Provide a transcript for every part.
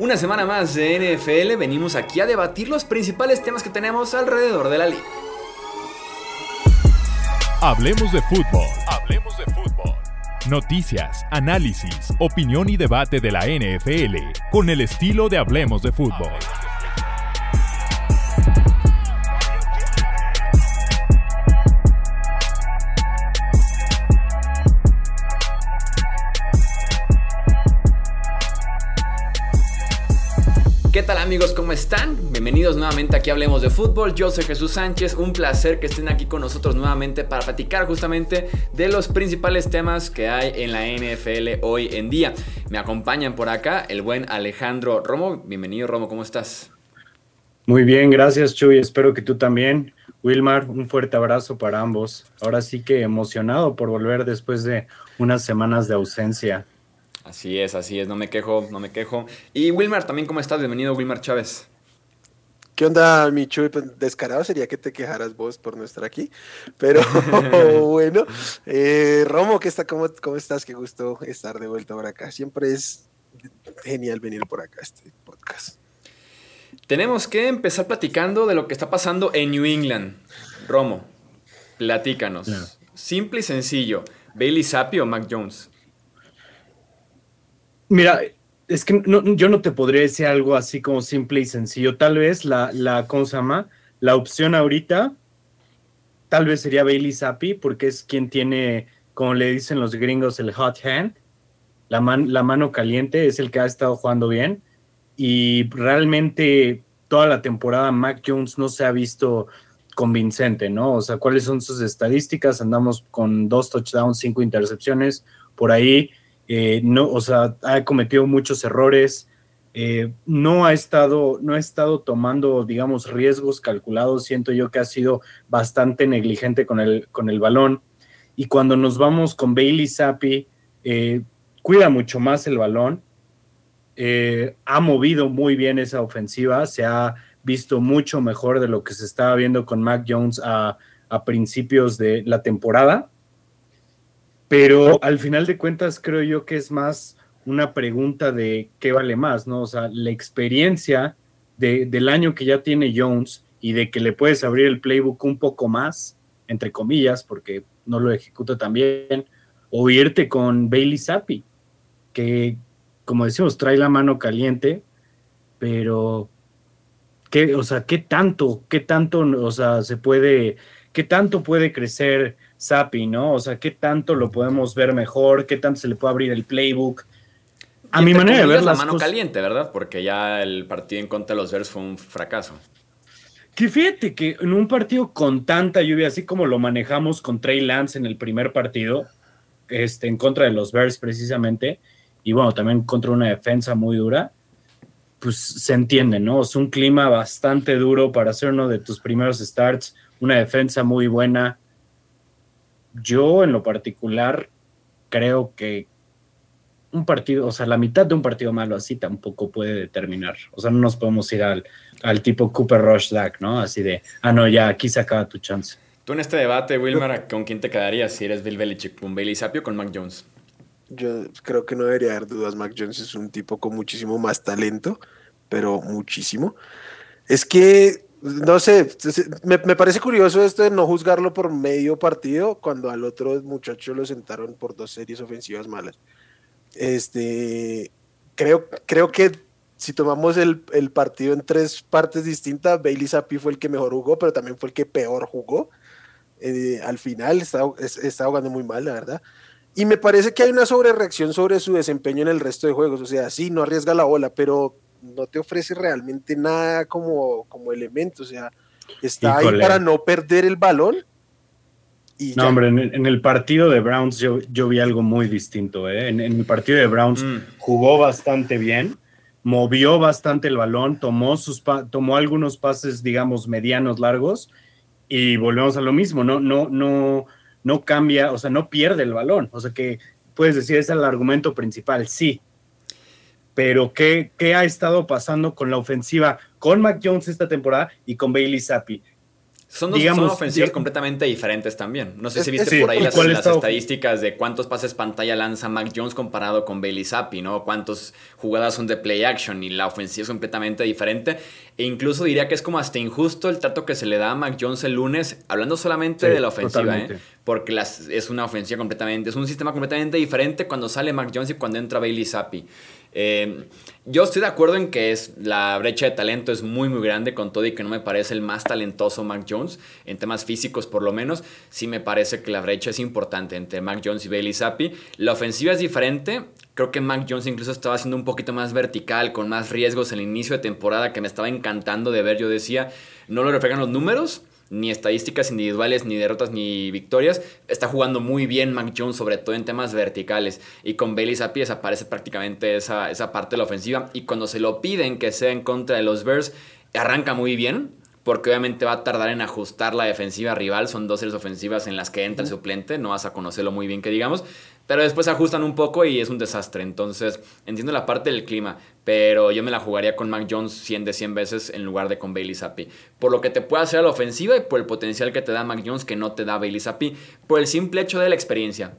Una semana más de NFL venimos aquí a debatir los principales temas que tenemos alrededor de la liga. Hablemos de fútbol. Hablemos de fútbol. Noticias, análisis, opinión y debate de la NFL con el estilo de Hablemos de fútbol. Amigos? ¿Cómo están? Bienvenidos nuevamente aquí Hablemos de Fútbol. Yo soy Jesús Sánchez. Un placer que estén aquí con nosotros nuevamente para platicar justamente de los principales temas que hay en la NFL hoy en día. Me acompañan por acá el buen Alejandro Romo. Bienvenido Romo, ¿cómo estás? Muy bien, gracias Chuy. Espero que tú también. Wilmar, un fuerte abrazo para ambos. Ahora sí que emocionado por volver después de unas semanas de ausencia. Así es, así es, no me quejo, no me quejo. Y Wilmar, también, ¿cómo estás? Bienvenido, Wilmar Chávez. ¿Qué onda, mi Chuy? Pues, descarado sería que te quejaras vos por no estar aquí. Pero bueno, eh, Romo, ¿qué está, cómo, ¿cómo estás? Qué gusto estar de vuelta por acá. Siempre es genial venir por acá a este podcast. Tenemos que empezar platicando de lo que está pasando en New England. Romo, platícanos. Yeah. Simple y sencillo. ¿Bailey Zappi o Mac Jones? Mira, es que no, yo no te podría decir algo así como simple y sencillo. Tal vez la, la ¿cómo se llama? La opción ahorita, tal vez sería Bailey Zappi, porque es quien tiene, como le dicen los gringos, el hot hand, la, man, la mano caliente, es el que ha estado jugando bien. Y realmente toda la temporada Mac Jones no se ha visto convincente, ¿no? O sea, ¿cuáles son sus estadísticas? Andamos con dos touchdowns, cinco intercepciones por ahí eh, no, o sea, ha cometido muchos errores, eh, no ha estado, no ha estado tomando, digamos, riesgos calculados. Siento yo que ha sido bastante negligente con el, con el balón. Y cuando nos vamos con Bailey Zappi, eh, cuida mucho más el balón. ha movido muy bien esa ofensiva. Se ha visto mucho mejor de lo que se estaba viendo con Mac Jones a principios de la temporada. Pero al final de cuentas creo yo que es más una pregunta de qué vale más, ¿no? O sea, la experiencia de, del año que ya tiene Jones y de que le puedes abrir el playbook un poco más, entre comillas, porque no lo ejecuta tan bien, o irte con Bailey Zappi, que, como decimos, trae la mano caliente, pero, ¿qué, o sea, qué tanto, qué tanto, o sea, se puede, qué tanto puede crecer Sapi, ¿no? O sea, ¿qué tanto lo podemos ver mejor? ¿Qué tanto se le puede abrir el playbook? A mi manera de ver la mano caliente, ¿verdad? Porque ya el partido en contra de los Bears fue un fracaso. Que fíjate que en un partido con tanta lluvia, así como lo manejamos con Trey Lance en el primer partido, este, en contra de los Bears precisamente, y bueno, también contra una defensa muy dura, pues se entiende, ¿no? Es un clima bastante duro para hacer uno de tus primeros starts, una defensa muy buena, yo en lo particular creo que un partido, o sea, la mitad de un partido malo así tampoco puede determinar. O sea, no nos podemos ir al, al tipo Cooper Rush Dak, ¿no? Así de, ah, no, ya aquí se acaba tu chance. Tú en este debate, Wilmar, ¿con quién te quedarías si eres Bill Belichick? ¿Con Bailey Zappi o con Mac Jones? Yo creo que no debería haber dudas. Mac Jones es un tipo con muchísimo más talento, pero muchísimo. Es que no sé, me, me, parece curioso esto de no juzgarlo por medio partido cuando al otro muchacho lo sentaron por dos series ofensivas malas. Este, creo, creo que si tomamos el, el partido en tres partes distintas, Bailey Zappi fue el que mejor jugó, pero también fue el que peor jugó. Eh, al final está, está jugando muy mal, la verdad. Y me parece que hay una sobrereacción sobre su desempeño en el resto de juegos. O sea, sí, no arriesga la bola, pero no te ofrece realmente nada como, como elemento, o sea, está ahí para no perder el balón. Y no, hombre, en, el partido de Browns yo, yo vi algo muy distinto. ¿eh? En, el partido de Browns mm. jugó bastante bien, movió bastante el balón, tomó, sus tomó algunos pases, digamos, medianos, largos, y volvemos a lo mismo, no, no, no, no cambia, o sea, no pierde el balón. O sea que puedes decir, ese es el argumento principal, sí, pero ¿qué, ha estado pasando con la ofensiva con Mac Jones esta temporada y con Bailey Zappi? Son, dos, digamos, ofensivas de- completamente diferentes también. No sé Es- si viste sí, por ahí ¿y las, estadísticas de cuántos pases pantalla lanza Mac Jones comparado con Bailey Zappi, ¿no? Cuántas jugadas son de play action y la ofensiva es completamente diferente. E incluso diría que es como hasta injusto el trato que se le da a Mac Jones el lunes, hablando solamente Sí, de la ofensiva. ¿eh? Porque las- es una ofensiva completamente, es un sistema completamente diferente cuando sale Mac Jones y cuando entra Bailey Zappi. Eh, yo estoy de acuerdo en que es, la brecha de talento es muy muy grande con todo y que no me parece el más talentoso Mac Jones, en temas físicos por lo menos, sí me parece que la brecha es importante entre Mac Jones y Bailey Zappi. La ofensiva es diferente, creo que Mac Jones incluso estaba siendo un poquito más vertical, con más riesgos en el inicio de temporada que me estaba encantando de ver, yo decía, no lo reflejan los números, ni estadísticas individuales, ni derrotas, ni victorias. Está jugando muy bien Mac Jones, sobre todo en temas verticales. Y con Bailey Zappi desaparece prácticamente esa, esa parte de la ofensiva. Y cuando se lo piden que sea en contra de los Bears, arranca muy bien. Porque obviamente va a tardar en ajustar la defensiva rival. Son dos series ofensivas en las que entra el suplente. No vas a conocerlo muy bien, que digamos. Pero después se ajustan un poco y es un desastre. Entonces, entiendo la parte del clima. Pero yo me la jugaría con Mac Jones 100 de 100 veces en lugar de con Bailey Zappi. Por lo que te puede hacer a la ofensiva y por el potencial que te da Mac Jones que no te da Bailey Zappi. Por el simple hecho de la experiencia.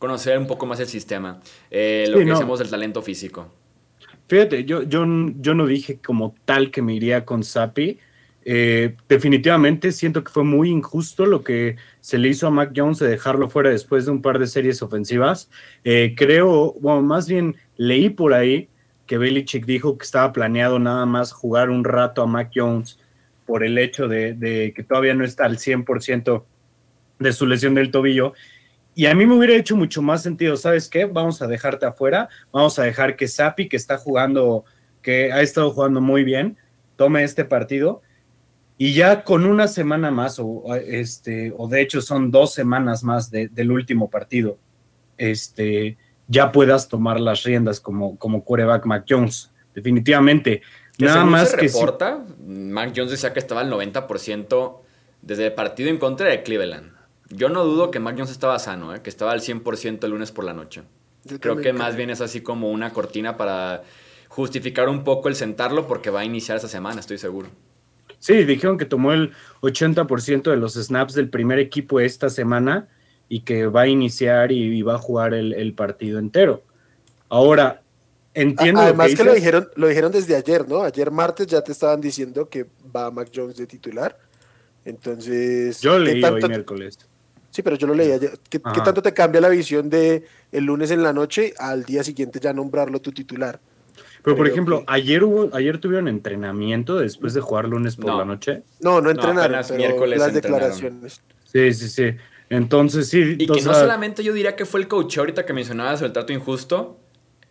Conocer un poco más el sistema. eh, lo Sí, que no. decimos del talento físico. Fíjate, yo, yo, yo no dije como tal que me iría con Zappi. Eh, definitivamente siento que fue muy injusto lo que se le hizo a Mac Jones de dejarlo fuera después de un par de series ofensivas. Eh, creo, bueno, más bien leí por ahí que Belichick dijo que estaba planeado nada más jugar un rato a Mac Jones por el hecho de, de que todavía no está al 100% de su lesión del tobillo. Y a mí me hubiera hecho mucho más sentido, ¿sabes qué? Vamos a dejarte afuera, vamos a dejar que Sapi, que está jugando, que ha estado jugando muy bien, tome este partido. Y ya con una semana más, o, este, o de hecho son dos semanas más de- del último partido, este, ya puedas tomar las riendas como, como quarterback Mac Jones. Definitivamente. Que Nada según más se que reporta, Mac Jones decía que estaba al 90% desde el partido en contra de Cleveland. Yo no dudo que Mac Jones estaba sano, ¿eh? que estaba al 100% el lunes por la noche. Yo Creo que más bien es así como una cortina para justificar un poco el sentarlo porque va a iniciar esa semana, estoy seguro. Sí, dijeron que tomó el 80% de los snaps del primer equipo esta semana y que va a iniciar y, y va a jugar el, el partido entero. Ahora, entiendo. A- lo Además que, lo dijeron, lo dijeron desde ayer, ¿no? Ayer martes ya te estaban diciendo que va Mac Jones de titular. Entonces. Yo ¿qué leí hoy miércoles. Sí, pero yo lo leí ayer. ¿Qué, tanto te cambia la visión de el lunes en la noche al día siguiente ya nombrarlo tu titular? Pero, por ejemplo, que- ayer hubo, ayer tuvieron entrenamiento después de jugar lunes por No. la noche. No, no entrenaron, pero miércoles las entrenaron. declaraciones. Sí, sí, sí. Entonces, sí. Y que no solamente yo diría que fue el coach ahorita que mencionabas el trato injusto,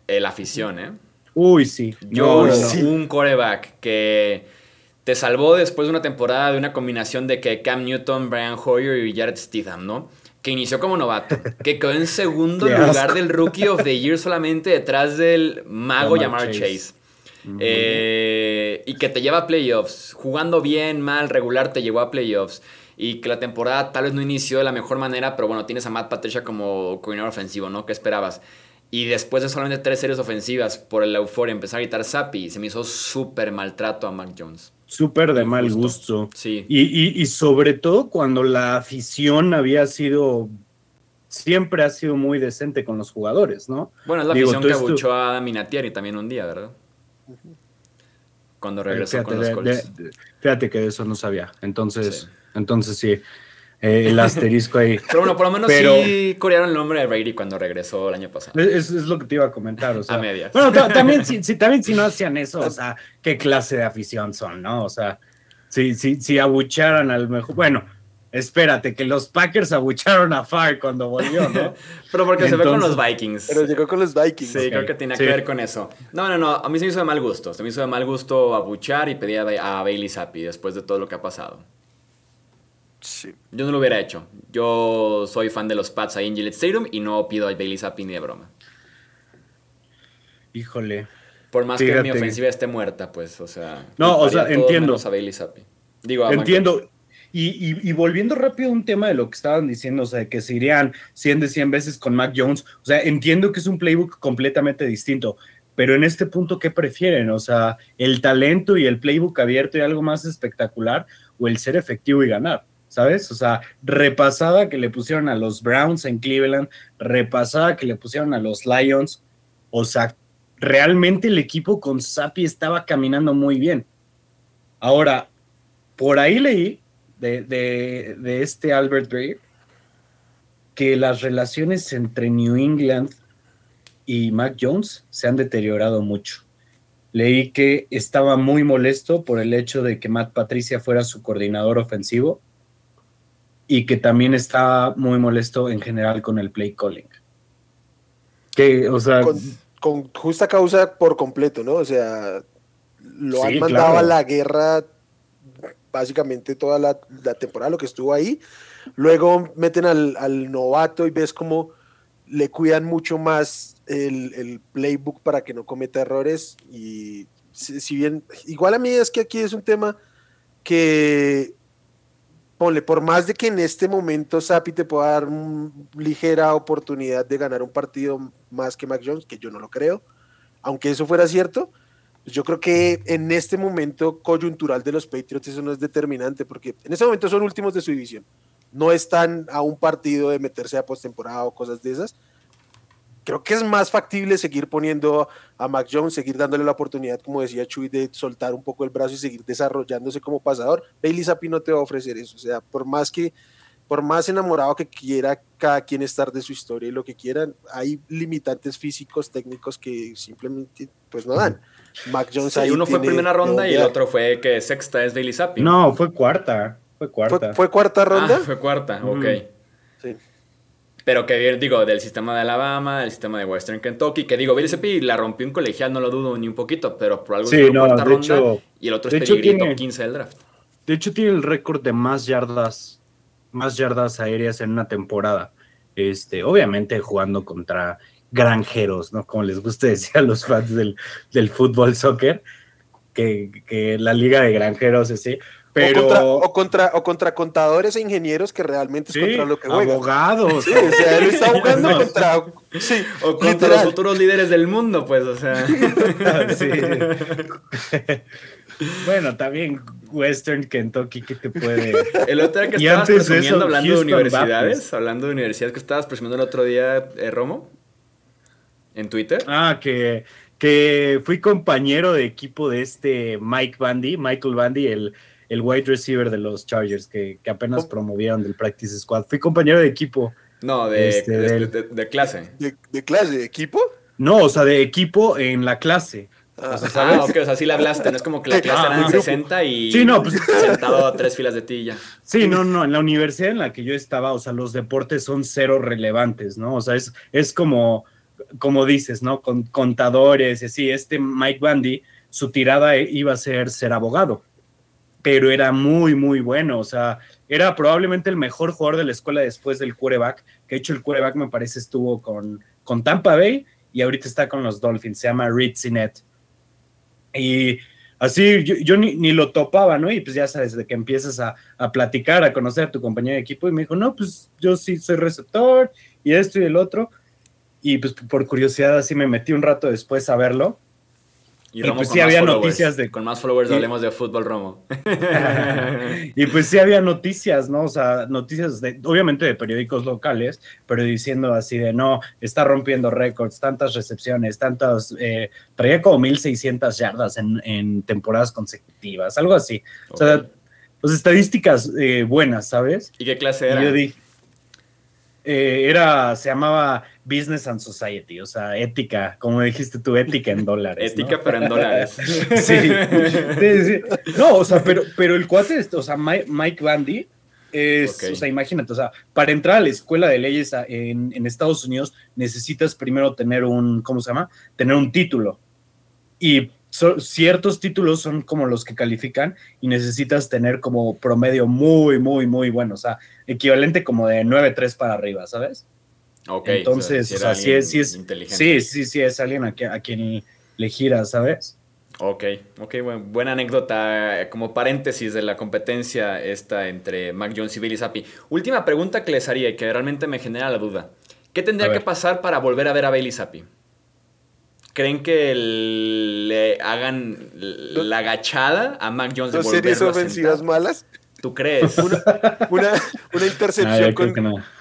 eh, la afición, ¿eh? Uy, sí. Yo, No, no, no. sí. un coreback que te salvó después de una temporada de una combinación de que Cam Newton, Brian Hoyer y Jared Stidham, ¿no? Que inició como novato, que quedó en segundo lugar del Rookie of the Year solamente detrás del mago Chase. Chase. Eh, y que te lleva a playoffs, jugando bien, mal, regular, te llevó a playoffs. Y que la temporada tal vez no inició de la mejor manera, pero bueno, tienes a Matt Patricia como coordinador ofensivo, ¿no? ¿Qué esperabas? Y después de solamente tres series ofensivas, por el euforia, empezar a gritar Zappi, se me hizo súper maltrato a Mac Jones. Súper de mal gusto. Sí. Y, y- y sobre todo cuando la afición había sido, siempre ha sido muy decente con los jugadores, ¿no? Bueno, es la Digo, afición que abuchó a Adam Vinatieri también un día, ¿verdad? Cuando regresó fíjate, con los de- Colts. de- de- fíjate que de eso no sabía. Entonces, Sí. entonces sí. Eh, el asterisco ahí. Pero bueno, por lo menos Pero- sí corearon el nombre de Brady cuando regresó el año pasado. Es, es lo que te iba a comentar, o sea. A medias. Bueno, ta- también si, si- también si no hacían eso, o sea, qué clase de afición son, ¿no? O sea, si, si, si abucharan al mejor, bueno, espérate, que los Packers abucharon a Far cuando volvió, ¿no? Pero porque se ve con los Vikings. Pero llegó con los Vikings. Sí, creo que tenía sí. que ver con eso. No, no, no. A mí se me hizo de mal gusto. Se me hizo de mal gusto abuchar y pedir a, a Bailey Zappi después de todo lo que ha pasado. Sí. Yo no lo hubiera hecho. Yo soy fan de los Pats ahí en Gillette Stadium y no pido a Bailey Zappi ni de broma. Híjole. Por más que mi ofensiva esté muerta, pues, o sea. No, o sea, entiendo. a Bailey Zappi. Digo, a Entiendo. Y, y- y volviendo rápido a un tema de lo que estaban diciendo, o sea, que se irían 100 de 100 veces con Mac Jones, o sea, entiendo que es un playbook completamente distinto, pero en este punto, ¿qué prefieren? O sea, el talento y el playbook abierto y algo más espectacular, o el ser efectivo y ganar. ¿Sabes? O sea, repasada que le pusieron a los Browns en Cleveland, repasada que le pusieron a los Lions. O sea, realmente el equipo con Sapi estaba caminando muy bien. Ahora, por ahí leí de, de, este Albert Breer que las relaciones entre New England y Mac Jones se han deteriorado mucho. Leí que estaba muy molesto por el hecho de que Matt Patricia fuera su coordinador ofensivo y que también estaba muy molesto en general con el play calling. Que, o sea, con, justa causa por completo, ¿no? O sea, lo han mandado a la guerra básicamente toda la, temporada, lo que estuvo ahí. Luego meten al, novato y ves cómo le cuidan mucho más el, playbook para que no cometa errores. Y si, bien, igual a mí es que aquí es un tema que, ponle, por más de que en este momento Sapi te pueda dar ligera oportunidad de ganar un partido más que Mac Jones, que yo no lo creo, aunque eso fuera cierto, pues yo creo que en este momento coyuntural de los Patriots eso no es determinante, porque en este momento son últimos de su división. No están a un partido de meterse a postemporada o cosas de esas. Creo que es más factible seguir poniendo a Mac Jones, seguir dándole la oportunidad, como decía Chuy, de soltar un poco el brazo y seguir desarrollándose como pasador. Bailey Zappi no te va a ofrecer eso. O sea, por más que por más enamorado que quiera cada quien estar de su historia y lo que quieran, hay limitantes físicos, técnicos que simplemente pues no dan. Mac Jones ahí uno fue primera ronda y el otro fue que sexta es Daily Zappi. No, fue cuarta. Fue cuarta. ¿Fue, cuarta ronda? Ah, fue cuarta, ok. Sí. Pero que digo, del sistema de Alabama, del sistema de Western Kentucky, que digo, Billy la rompió en colegial, no lo dudo ni un poquito, pero por algo sí, no, cuarta ronda hecho, y el otro es peligrito 15 del draft. De hecho, tiene el récord de más yardas, más yardas aéreas en una temporada. Este, obviamente jugando contra granjeros, ¿no? Como les gusta decir a los fans del, del fútbol soccer, que, la liga de granjeros es así. Pero... O contra, o contra, contadores e ingenieros que realmente es contra lo que juegan. Abogados. Sí, o sea, él está jugando contra. Sí, o contra los futuros líderes del mundo, pues, o sea. sí. bueno, también Western Kentucky, ¿qué te puede. El otro día que estabas presumiendo hablando de universidades, hablando de universidades que estabas presumiendo el otro día, eh, Romo en Twitter. Ah, que, que fui compañero de equipo de este Mike Bandy, Michael Bandy, el, el wide receiver de los Chargers, que, apenas promovieron del Practice Squad. Fui compañero de equipo. No, de, este, de, clase. ¿De, clase? ¿De equipo? No, o sea, de equipo en la clase. Ah, o sea, ah, ok, o sea, sí le hablaste, no es como que la clase ah, eran 60 y sí, no, pues, sentado a tres filas de ti ya. Sí, no, no, en la universidad en la que yo estaba, o sea, los deportes son cero relevantes, ¿no? O sea, es, es como, como dices, ¿no? Con contadores y así. Este Mike Bandy, su tirada iba a ser ser abogado, pero era muy, muy bueno. O sea, era probablemente el mejor jugador de la escuela después del quarterback, que de hecho el quarterback me parece estuvo con, con Tampa Bay y ahorita está con los Dolphins, se llama Reed Sinet. Y así yo, ni, lo topaba, ¿no? Y pues ya sabes, de que empiezas a, a, platicar, a conocer a tu compañero de equipo, y me dijo, no, pues yo sí soy receptor, y esto y el otro. Y pues por curiosidad así me metí un rato después a verlo. Y, pues sí había noticias de... Con más followers hablemos de fútbol, Romo. y pues sí había noticias, ¿no? O sea, noticias de, obviamente de periódicos locales, pero diciendo así de, no, está rompiendo récords, tantas recepciones, tantas... Eh, traía como 1.600 yardas en, temporadas consecutivas, algo así. O sea, pues estadísticas eh, buenas, ¿sabes? ¿Y qué clase era? yo dije, eh, era, se llamaba Business and Society, o sea, ética, como dijiste tú, ética en dólares. ética, pero en dólares. sí, sí, No, o sea, pero, pero el cuate, o sea, Mike, Bandy, es, o sea, imagínate, o sea, para entrar a la escuela de leyes en, en, Estados Unidos necesitas primero tener un, ¿cómo se llama? Tener un título. Y ciertos títulos son como los que califican y necesitas tener como promedio muy, muy, muy bueno, o sea, equivalente como de 9-3 para arriba, ¿sabes? Ok. Entonces, o sea, sí es, sí es, inteligente. sí, sí, sí, es alguien a, a quien le gira, ¿sabes? Ok, ok, bueno, buena anécdota como paréntesis de la competencia esta entre Mac Jones y Billy Zappi. Última pregunta que les haría y que realmente me genera la duda. ¿Qué tendría que pasar para volver a ver a Bailey Zappi? ¿Creen que le hagan la agachada a Mac Jones de series ofensivas malas? ¿Tú crees? Una, intercepción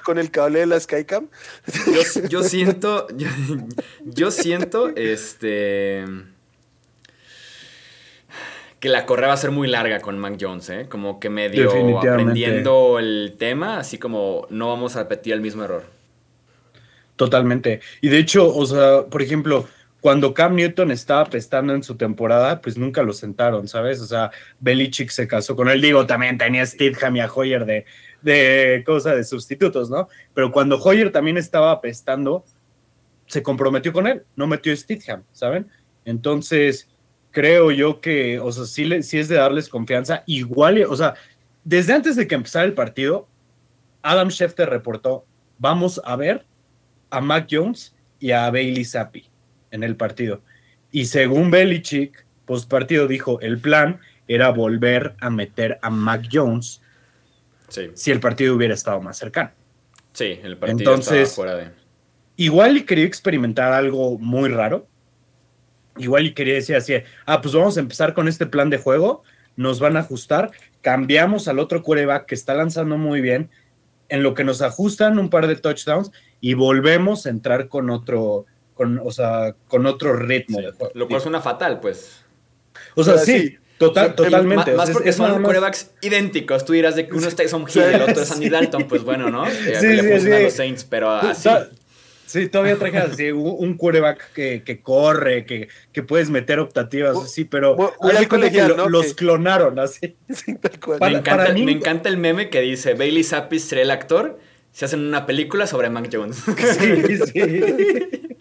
con, el cable de la Skycam. Yo, siento, yo, siento, este, que la correa va a ser muy larga con Mac Jones, ¿eh? Como que medio aprendiendo el tema, así como no vamos a repetir el mismo error. Totalmente. Y de hecho, o sea, por ejemplo, cuando Cam Newton estaba pestando en su temporada, pues nunca lo sentaron, ¿sabes? O sea, Belichick se casó con él. Digo, también tenía Stidham y a Hoyer de, de cosa de sustitutos, ¿no? Pero cuando Hoyer también estaba pestando, se comprometió con él, no metió Stidham, ¿saben? Entonces, creo yo que, o sea, sí, es de darles confianza. Igual, o sea, desde antes de que empezara el partido, Adam Schefter reportó, vamos a ver a Mac Jones y a Bailey Zappi en el partido. Y según Belichick, post partido dijo, el plan era volver a meter a Mac Jones si el partido hubiera estado más cercano. Sí, el partido Entonces, fuera de... Igual quería experimentar algo muy raro. Igual y quería decir así, ah, pues vamos a empezar con este plan de juego, nos van a ajustar, cambiamos al otro quarterback que está lanzando muy bien, en lo que nos ajustan un par de touchdowns y volvemos a entrar con otro, con, o sea, con otro ritmo. Lo cual suena fatal, pues. O sea, sí, total, totalmente. Más, porque son corebacks idénticos. Tú dirás de que uno es Tyson Hill y el otro es Andy Dalton, pues bueno, ¿no? Sí, le sí, a los Saints, pero así. Sí, todavía traje así un quarterback que, que corre, que, que, puedes meter optativas, sí, pero los clonaron así. me, encanta, me encanta el meme que dice Bailey Zappi será el actor se hacen una película sobre Mac Jones. Sí, sí.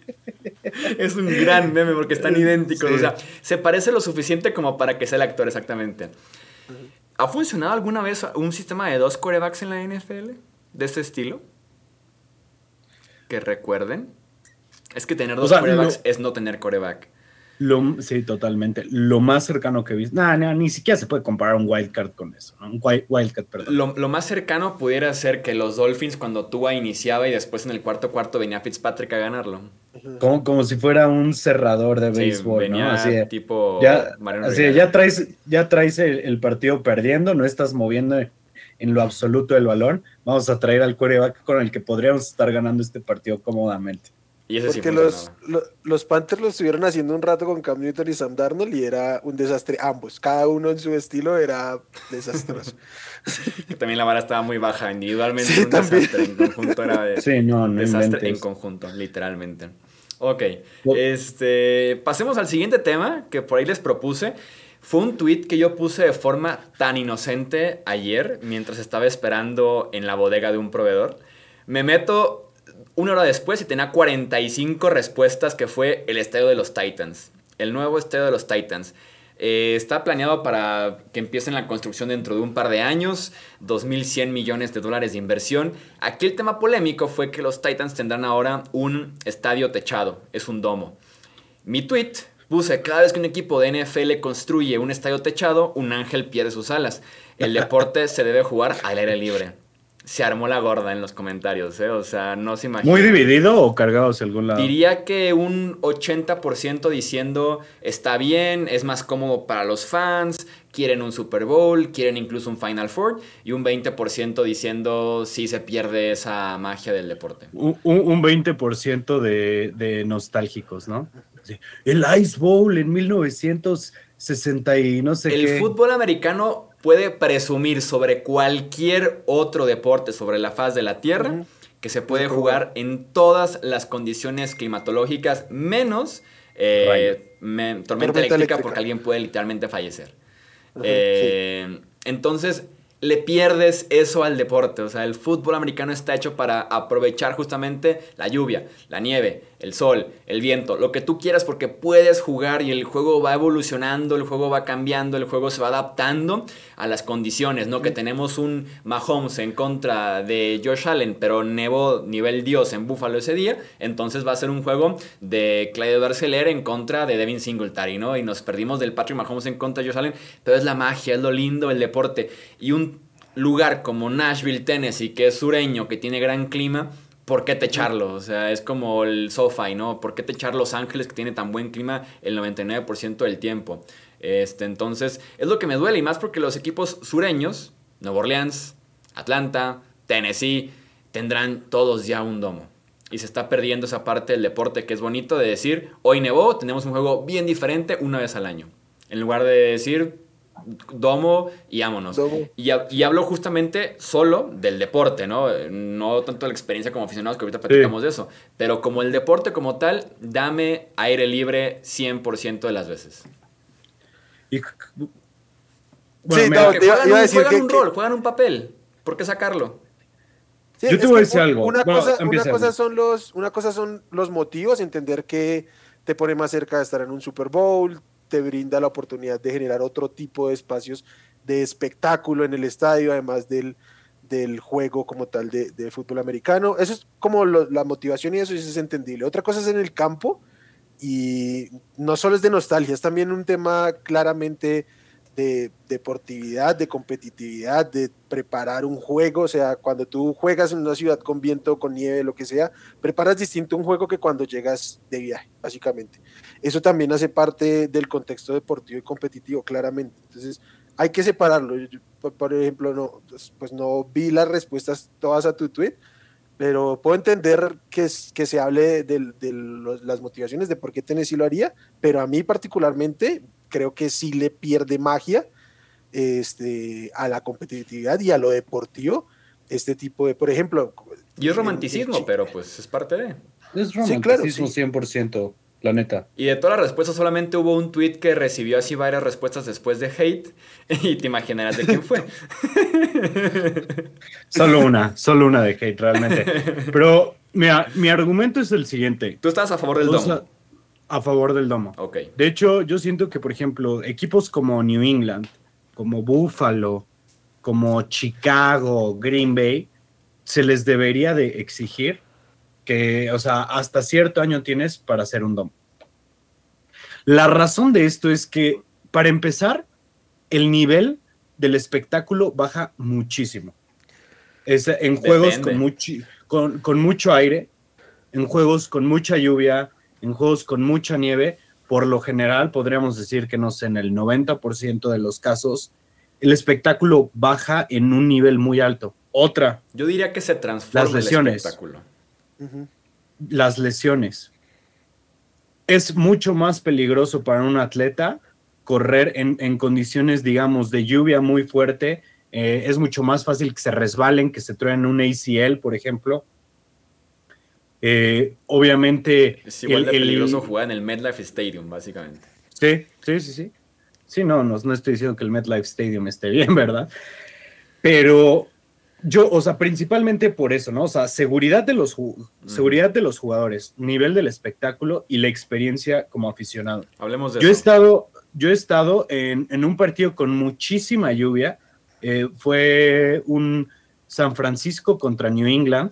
es un gran meme porque están idénticos. O sea, se parece lo suficiente como para que sea el actor exactamente. ¿Ha funcionado alguna vez un sistema de dos corebacks en la NFL? ¿De ese estilo? Que recuerden. Es que tener dos corebacks es no tener coreback. Lo, sí, totalmente. Lo más cercano que he visto. Nah, ni siquiera se puede comparar un wildcard con eso. Un wildcard, perdón. Lo, más cercano pudiera ser que los Dolphins, cuando Tua iniciaba y después en el cuarto cuarto venía Fitzpatrick a ganarlo. Como, como si fuera un cerrador de béisbol. venía Así tipo. Ya, así ya traes, ya traes el, partido perdiendo, no estás moviendo en lo absoluto el balón. Vamos a traer al quarterback con el que podríamos estar ganando este partido cómodamente. Porque los, los, Panthers lo estuvieron haciendo un rato con Cam Newton y Sam Darnold y era un desastre ambos. Cada uno en su estilo era desastroso. también la vara estaba muy baja. Individualmente un desastre. En conjunto era de sí, no, no desastre en conjunto, literalmente. Ok. Este, pasemos al siguiente tema que por ahí les propuse. Fue un tweet que yo puse de forma tan inocente ayer mientras estaba esperando en la bodega de un proveedor. Me meto una hora después y tenía 45 respuestas que fue el estadio de los Titans. El nuevo estadio de los Titans. Eh, está planeado para que empiecen la construcción dentro de un par de años, 2.100 millones de dólares de inversión. Aquí el tema polémico fue que los Titans tendrán ahora un estadio techado, es un domo. Mi tweet puse, cada vez que un equipo de NFL construye un estadio techado, un ángel pierde sus alas. El deporte se debe jugar al aire libre se armó la gorda en los comentarios, ¿eh? O sea, no se imagina. ¿Muy dividido o cargado hacia algún lado? Diría que un 80% diciendo está bien, es más cómodo para los fans, quieren un Super Bowl, quieren incluso un Final Four, y un 20% diciendo sí se pierde esa magia del deporte. Un, 20% de, de, nostálgicos, ¿no? El Ice Bowl en 1960 y no sé qué. El fútbol americano puede presumir sobre cualquier otro deporte sobre la faz de la Tierra que se puede jugar en todas las condiciones climatológicas, menos eh, tormenta, eléctrica, porque alguien puede literalmente fallecer. Eh, entonces, le pierdes eso al deporte. O sea, el fútbol americano está hecho para aprovechar justamente la lluvia, la nieve, el sol, el viento, lo que tú quieras porque puedes jugar y el juego va evolucionando, el juego va cambiando, el juego se va adaptando a las condiciones, ¿no? Que tenemos un Mahomes en contra de Josh Allen, pero nevó nivel Dios en Buffalo ese día, entonces va a ser un juego de Clyde Barceler en contra de Devin Singletary, ¿no? Y nos perdimos del Patrick Mahomes en contra de Josh Allen, pero es la magia, es lo lindo el deporte y un lugar como Nashville, Tennessee, que es sureño, que tiene gran clima, ¿por qué techarlo? O sea, es como el SoFi, ¿no? ¿Por qué techar Los Ángeles, que tiene tan buen clima el 99% del tiempo? Este, entonces, es lo que me duele, y más porque los equipos sureños Nueva Orleans, Atlanta, Tennessee, tendrán todos ya un domo. Y se está perdiendo esa parte del deporte que es bonito de decir, hoy nevó, tenemos un juego bien diferente una vez al año. En lugar de decir, domo y vámonos. Y, y, hablo justamente solo del deporte, ¿no? No tanto la experiencia como aficionados, que ahorita platicamos de eso. Pero como el deporte como tal, dame aire libre 100% de las veces. Y, sí, juegan, a decir juegan un rol, juegan un papel. ¿Por qué sacarlo? Yo te voy a decir algo. Una, cosa, una, cosa, son los, una cosa son los motivos, entender que te pone más cerca de estar en un Super Bowl, te brinda la oportunidad de generar otro tipo de espacios de espectáculo en el estadio, además del, del juego como tal de, de fútbol americano. Eso es como la motivación y eso es entendible. Otra cosa es en el campo y no solo es de nostalgia, es también un tema claramente de deportividad, de competitividad, de preparar un juego. O sea, cuando tú juegas en una ciudad con viento, con nieve, lo que sea, preparas distinto un juego que cuando llegas de viaje, básicamente. Eso también hace parte del contexto deportivo y competitivo, claramente. Entonces, hay que separarlo. por ejemplo, no, pues, pues no vi las respuestas todas a tu tweet, pero puedo entender que, se hable de, de las motivaciones de por qué Tennessee lo haría, pero a mí particularmente creo que sí le pierde magia este, a la competitividad y a lo deportivo este tipo de, por ejemplo... Y es romanticismo, pero pues es parte de... Es romanticismo sí, claro, 100%. La neta. Y de todas las respuestas, solamente hubo un tweet que recibió así varias respuestas después de hate. Y te imaginarás de quién fue. solo una, solo una de hate, realmente. Pero, mira, mi argumento es el siguiente. Tú estás a favor del domo. A, favor del domo. Ok. De hecho, yo siento que, por ejemplo, equipos como New England, como Buffalo, como Chicago, Green Bay, se les debería de exigir que, o sea, hasta cierto año tienes para hacer un DOM. La razón de esto es que, para empezar, el nivel del espectáculo baja muchísimo. Es en juegos con, con, mucho aire, en juegos con mucha lluvia, en juegos con mucha nieve, por lo general podríamos decir que no sé, en el 90% de los casos, el espectáculo baja en un nivel muy alto. Otra. Yo diría que se transforma las lesiones. el espectáculo las lesiones. Es mucho más peligroso para un atleta correr en, condiciones, digamos, de lluvia muy fuerte. Eh, es mucho más fácil que se resbalen, que se truenen un ACL, por ejemplo. Eh, obviamente. Es igual de peligroso jugar en el MetLife Stadium, básicamente. Sí, sí, sí, sí. Sí, no, no, no estoy diciendo que el MetLife Stadium esté bien, ¿verdad? Pero yo, o sea, principalmente por eso, ¿no? O sea, seguridad de los, seguridad de los jugadores, nivel del espectáculo y la experiencia como aficionado. Hablemos de yo He estado, yo he estado en, un partido con muchísima lluvia. Eh, fue un San Francisco contra New England.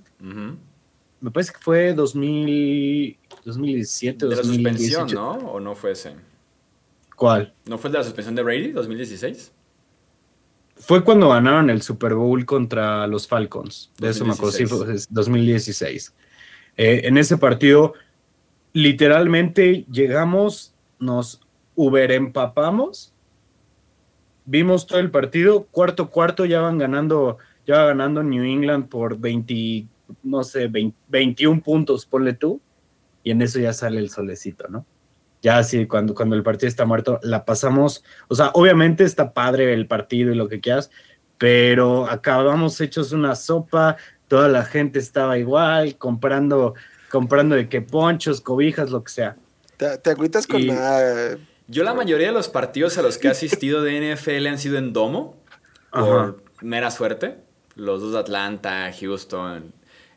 Me parece que fue 2000, 2017, de la suspensión, ¿no? ¿O no fue ese? ¿Cuál? ¿No fue el de la suspensión de Brady, 2016? Fue cuando ganaron el Super Bowl contra los Falcons. De eso me acuerdo, sí, fue 2016. Eh, en ese partido, literalmente llegamos, nos Uber empapamos, vimos todo el partido, cuarto cuarto ya van ganando, ya va ganando New England por 20, no sé, 21 puntos, ponle tú, y en eso ya sale el solecito, ¿no? ya así cuando, cuando el partido está muerto, la pasamos, o sea, obviamente está padre el partido y lo que quieras, pero acabamos hechos una sopa, toda la gente estaba igual, comprando, comprando de que ponchos, cobijas, lo que sea. Te, te agüitas con. Yo la mayoría de los partidos a los que he asistido de NFL han sido en domo, por mera suerte. Los dos de Atlanta, Houston.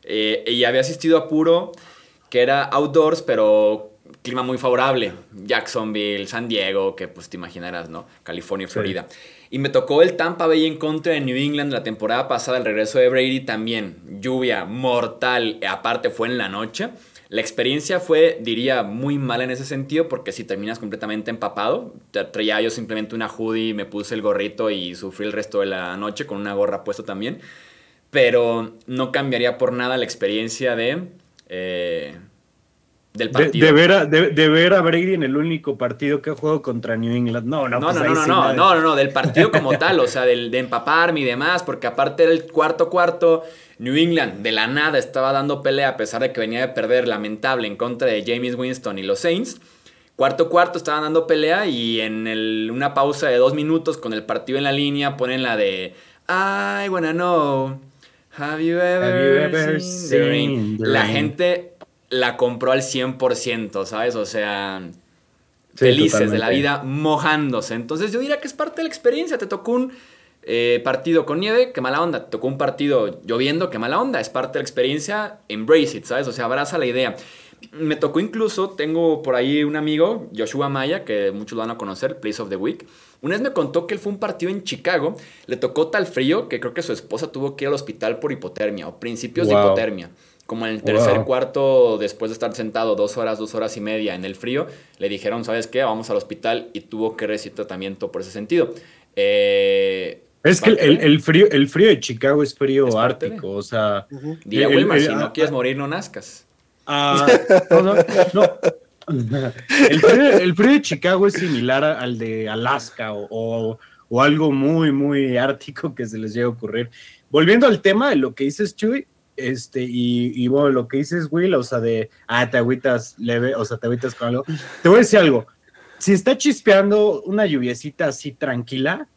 Eh, y había asistido a puro, que era outdoors, pero clima muy favorable. Jacksonville, San Diego, que pues te imaginarás, ¿no? California, Florida. Y me tocó el Tampa Bay en contra de New England la temporada pasada, el regreso de Brady también. Lluvia mortal, aparte fue en la noche. La experiencia fue, diría, muy mala en ese sentido porque si terminas completamente empapado, traía yo simplemente una hoodie, me puse el gorrito y sufrí el resto de la noche con una gorra puesta también. Pero no cambiaría por nada la experiencia de... Eh, del De, partido. de ver a, de, de ver a Brady en el único partido que ha jugado contra New England. No, no, No, pues no, no, no, sí no, no, no, no, del partido como tal, o sea, del, de empaparme y demás, porque aparte era el cuarto cuarto, New England de la nada estaba dando pelea a pesar de que venía de perder lamentable en contra de James Winston y los Saints. Cuarto cuarto estaban dando pelea y en el- una pausa de dos minutos con el partido en la línea ponen la de I wanna know, have you ever, Have you ever seen the rain?" seen the La gente la compró al 100%, ¿sabes? O sea, Sí, felices de la vida mojándose. Entonces yo diría que es parte de la experiencia. Te tocó un eh, partido con nieve, qué mala onda. Te tocó un partido lloviendo, qué mala onda. Es parte de la experiencia, embrace it, ¿sabes? O sea, abraza la idea. Me tocó incluso, tengo por ahí un amigo, Joshua Maya, que muchos lo van a conocer, Place of the Week. Una vez me contó que él fue a un partido en Chicago, le tocó tal frío que creo que su esposa tuvo que ir al hospital por hipotermia o principios de hipotermia. Como en el tercer Wow. cuarto, después de estar sentado dos horas, dos horas y media en el frío, le dijeron, ¿sabes qué? Vamos al hospital y tuvo que recibir tratamiento por ese sentido. Eh, Es que el, frío, el frío de Chicago es frío Es ártico, o sea. El- si no ah, quieres ah, morir, no nazcas. Ah, no, no. El frío, de Chicago es similar al de Alaska o, algo muy, muy ártico que se les llegue a ocurrir. Volviendo al tema de lo que dices, Chuy, este, y, y bueno, lo que dices, Will, o sea, de, ah, te agüitas leve, o sea, te agüitas con algo. Te voy a decir algo. Si está chispeando una lluviecita así tranquila,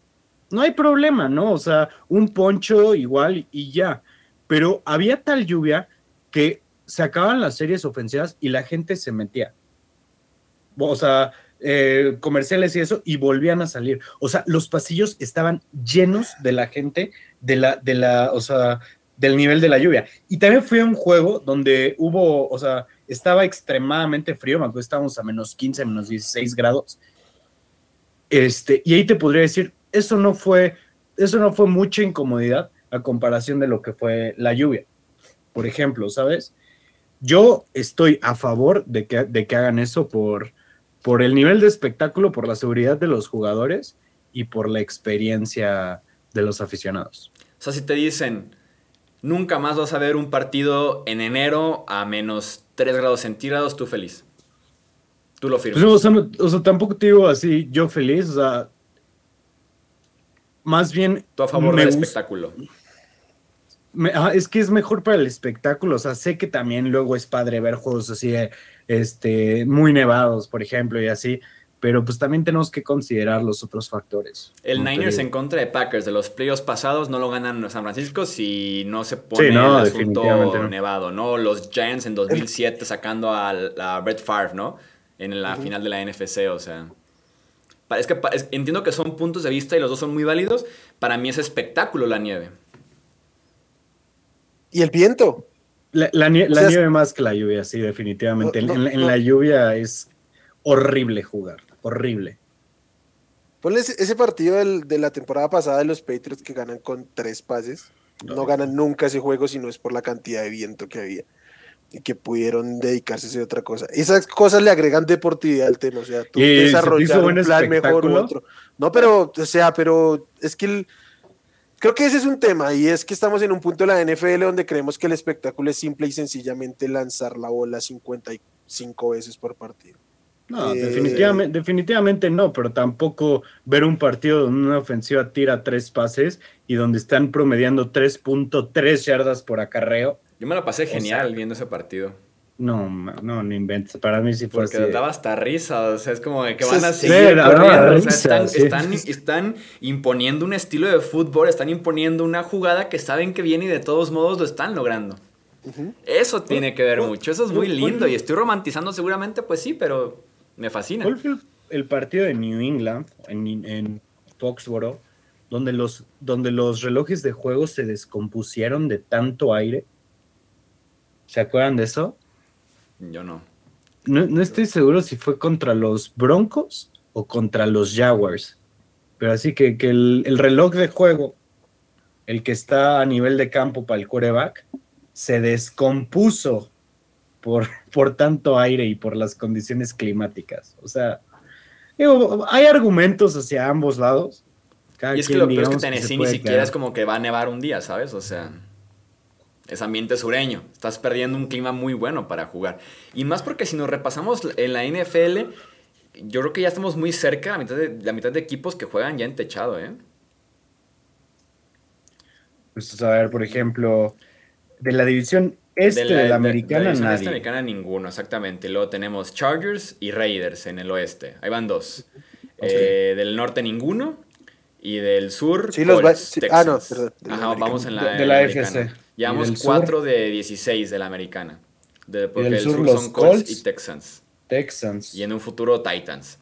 no hay problema, ¿no? O sea, un poncho igual y ya. Pero había tal lluvia que se acaban las series ofensivas y la gente se metía. O sea, eh, comerciales y eso, y volvían a salir. O sea, los pasillos estaban llenos de la gente, de la, de la, o sea, del nivel de la lluvia. Y también fue un juego donde hubo, o sea, estaba extremadamente frío, me acuerdo, estábamos a menos 15, menos 16 grados. Este, y ahí te podría decir, eso no fue, eso no fue mucha incomodidad a comparación de lo que fue la lluvia. Por ejemplo, ¿sabes? Yo estoy a favor de que, de que hagan eso por, por el nivel de espectáculo, por la seguridad de los jugadores y por la experiencia de los aficionados. O sea, si te dicen, nunca más vas a ver un partido en enero a menos 3 grados centígrados, tú feliz. Tú lo firmas. Pues, o, sea, no- o sea, tampoco te digo así, yo feliz, o sea, más bien... tú a favor del espectáculo. Me- ajá, es que es mejor para el espectáculo, o sea, sé que también luego es padre ver juegos así, de, este, muy nevados, por ejemplo, y así, pero pues también tenemos que considerar los otros factores. El Niners en contra de Packers de los playoffs pasados no lo ganan los San Francisco si no se pone no, el definitivamente asunto no. nevado, ¿no? Los Giants en 2007 sacando al- a Brett Favre, ¿no? En la final de la NFC, o sea... Es que es- entiendo que son puntos de vista y los dos son muy válidos. Para mí es espectáculo la nieve. Y el viento. La, la nie- la O sea, es- nieve más que la lluvia, sí, definitivamente. No, en, la lluvia es horrible jugar, horrible. Ponle ese, ese partido del- de la temporada pasada de los Patriots que ganan con tres pases. No, No. ganan nunca ese juego si no es por la cantidad de viento que había. Y que pudieron dedicarse a otra cosa. Esas cosas le agregan deportividad al tema. O sea, tú desarrollar un buen plan mejor u otro. No, pero, o sea, pero es que el- creo que ese es un tema. Y es que estamos en un punto de la NFL donde creemos que el espectáculo es simple y sencillamente lanzar la bola 55 veces por partido. No, Eh, definitivamente, definitivamente no, pero tampoco ver un partido donde una ofensiva tira tres pases y donde están promediando 3.3 yardas por acarreo. Yo me la pasé genial sea, viendo ese partido. No, no, no inventes. Para mí sí fue Porque así. daba hasta risa, o sea, es como de que Sí, van a sí, seguir daba corriendo, o sea, risa, están, sí. están, están imponiendo un estilo de fútbol, están imponiendo una jugada que saben que viene y de todos modos lo están logrando. Eso tiene que ver ¿cuál- mucho, eso es muy lindo y estoy romantizando seguramente, pues sí, pero me fascina. ¿Cuál fue el, el partido de New England en, en Foxboro donde los, donde los relojes de juego se descompusieron de tanto aire? ¿Se acuerdan de eso? Yo no. No, no estoy seguro si fue contra los Broncos o contra los Jaguars. Pero así que, que el, el reloj de juego, el que está a nivel de campo para el quarterback, se descompuso por, por tanto aire y por las condiciones climáticas. O sea, digo, hay argumentos hacia ambos lados. Cada Y es que lo peor es que Tennessee ni siquiera quedar. es como que va a nevar un día, ¿sabes? O sea, es ambiente sureño. Estás perdiendo un clima muy bueno para jugar. Y más porque si nos repasamos en la NFL, yo creo que ya estamos muy cerca de la mitad de, la mitad de equipos que juegan ya en techado, ¿eh? Pues a ver, por ejemplo, de la división este de la, americana, de, la este americana ninguno, exactamente. Luego tenemos Chargers y Raiders en el oeste. Ahí van dos. Eh, del norte ninguno. Y del sur, sí, los Ah, no, perdón. Ajá, vamos en la, de, la FC. Llevamos 4 de 16 de la americana. De, porque el sur, son Colts, y Texans. Texans. Y en un futuro Titans.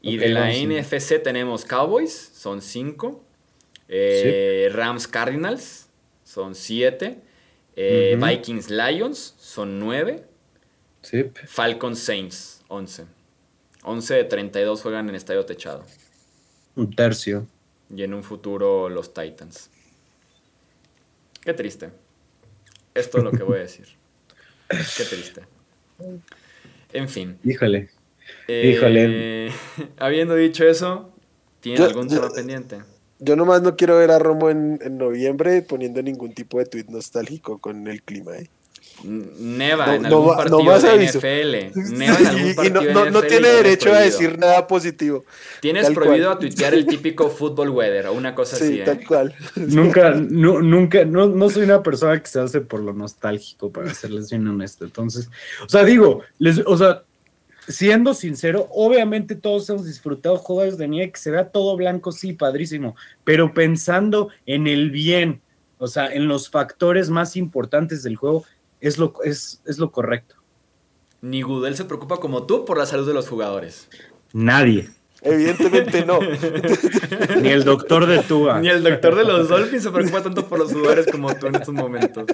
Y de la NFC tenemos Cowboys, son 5. Eh, Rams Cardinals, son 7. Eh, Vikings Lions, son 9. Falcons Saints, 11. 11 de 32 juegan en estadio techado. Un tercio y en un futuro los Titans. Qué triste. Esto es lo que voy a decir. Qué triste. En fin. Híjole. Eh, Híjole. Habiendo dicho eso, ¿tiene algún tema pendiente? Yo nomás no quiero ver a Romo en, en, noviembre poniendo ningún tipo de tweet nostálgico con el clima. ¿eh? Neva en algún partido de NFL. Neva en algún partido y no, no, tiene derecho a decir nada positivo. Tienes prohibido a tuitear el típico football weather o una cosa así. Sí, tal ¿eh? cual. Nunca, no, nunca, no, no soy una persona que se hace por lo nostálgico, para serles bien honesto. Entonces, o sea, digo, les, o sea, siendo sincero, obviamente todos hemos disfrutado juegos de nieve que se vea todo blanco, sí, padrísimo, pero pensando en el bien, o sea, en los factores más importantes del juego, es lo, es, es lo correcto. Ni Gudel se preocupa como tú por la salud de los jugadores. Nadie. Evidentemente no. Ni el doctor de Tua. Ni el doctor de los Dolphins se preocupa tanto por los jugadores como tú en estos momentos.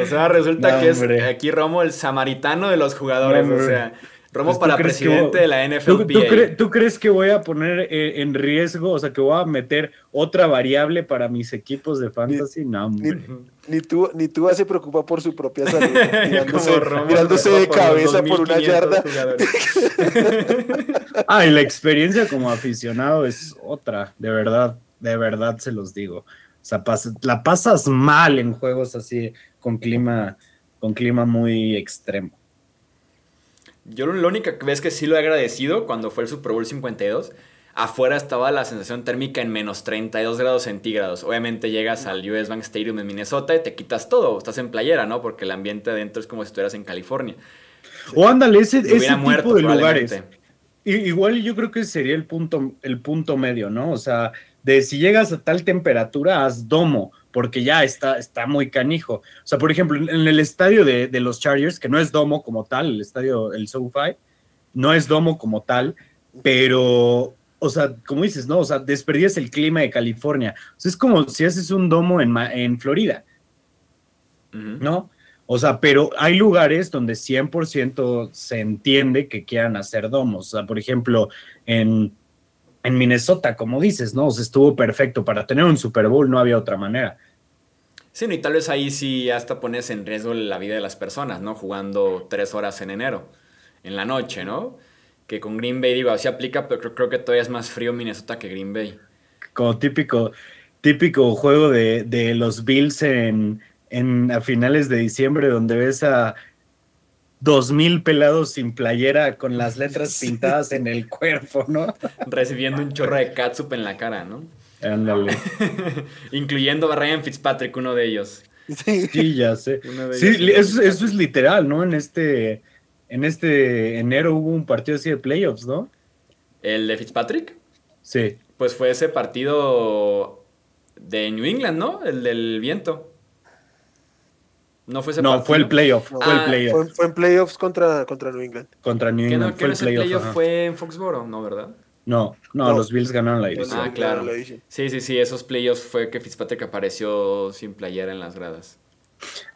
O sea, resulta que es aquí Romo el samaritano de los jugadores. o sea, Romo pues, para presidente de la NFL. ¿tú, crees que voy a poner eh, en riesgo, o sea, que voy a meter otra variable para mis equipos de fantasy? no, ni, ni, tú, ni tú se preocupa por su propia salud, mirándose, de cabeza por una yarda. ah, y la experiencia como aficionado es otra, de verdad, de verdad se los digo. O sea, la pasas mal en juegos así con clima, con clima muy extremo. Yo la única vez que sí lo he agradecido cuando fue el Super Bowl 52, afuera estaba la sensación térmica en menos 32 grados centígrados. Obviamente llegas al US Bank Stadium en Minnesota y te quitas todo, estás en playera, ¿no? Porque el ambiente adentro es como si estuvieras en California. O ándale, ese, ese tipo de lugares. Igual yo creo que sería el punto, el punto medio, ¿no? O sea, de si llegas a tal temperatura, haz domo porque ya está, está muy canijo. O sea, por ejemplo, en el estadio de, los Chargers, que no es domo como tal, el estadio, el SoFi, no es domo como tal, pero, o sea, como dices, ¿no? O sea, desperdías el clima de California. O sea, es como si haces un domo en, en Florida, ¿no? O sea, pero hay lugares donde 100% se entiende que quieran hacer domos. O sea, por ejemplo, en en Minnesota, como dices, ¿no? O sea, estuvo perfecto. Para tener un Super Bowl no había otra manera. Sí, y tal vez ahí sí hasta pones en riesgo la vida de las personas, ¿no? Jugando tres horas en enero, en la noche, ¿no? Que con Green Bay, digo, así aplica, pero creo, que todavía es más frío Minnesota que Green Bay. Como típico, típico juego de, de los Bills en, en, a finales de diciembre, donde ves a dos mil pelados sin playera con las letras pintadas en el cuerpo, ¿no? Recibiendo un chorro de catsup en la cara, ¿no? Ándale. Incluyendo a Ryan Fitzpatrick, uno de ellos. Sí, ya sé. Sí, eso, es literal, ¿no? En este, en este enero hubo un partido así de playoffs, ¿no? ¿El de Fitzpatrick? Sí. Pues fue ese partido de New England, ¿no? El del viento. No fue ese No, fue el playoff. fue, el ah, playoff. Fue, en playoffs contra, contra New England. Contra New England. ¿Qué no, fue el playoff, fue en Foxborough, ¿no, verdad? No, no, los Bills ganaron la edición. Ah, claro. Sí, sí, sí, esos playoffs fue que Fitzpatrick apareció sin playera en las gradas.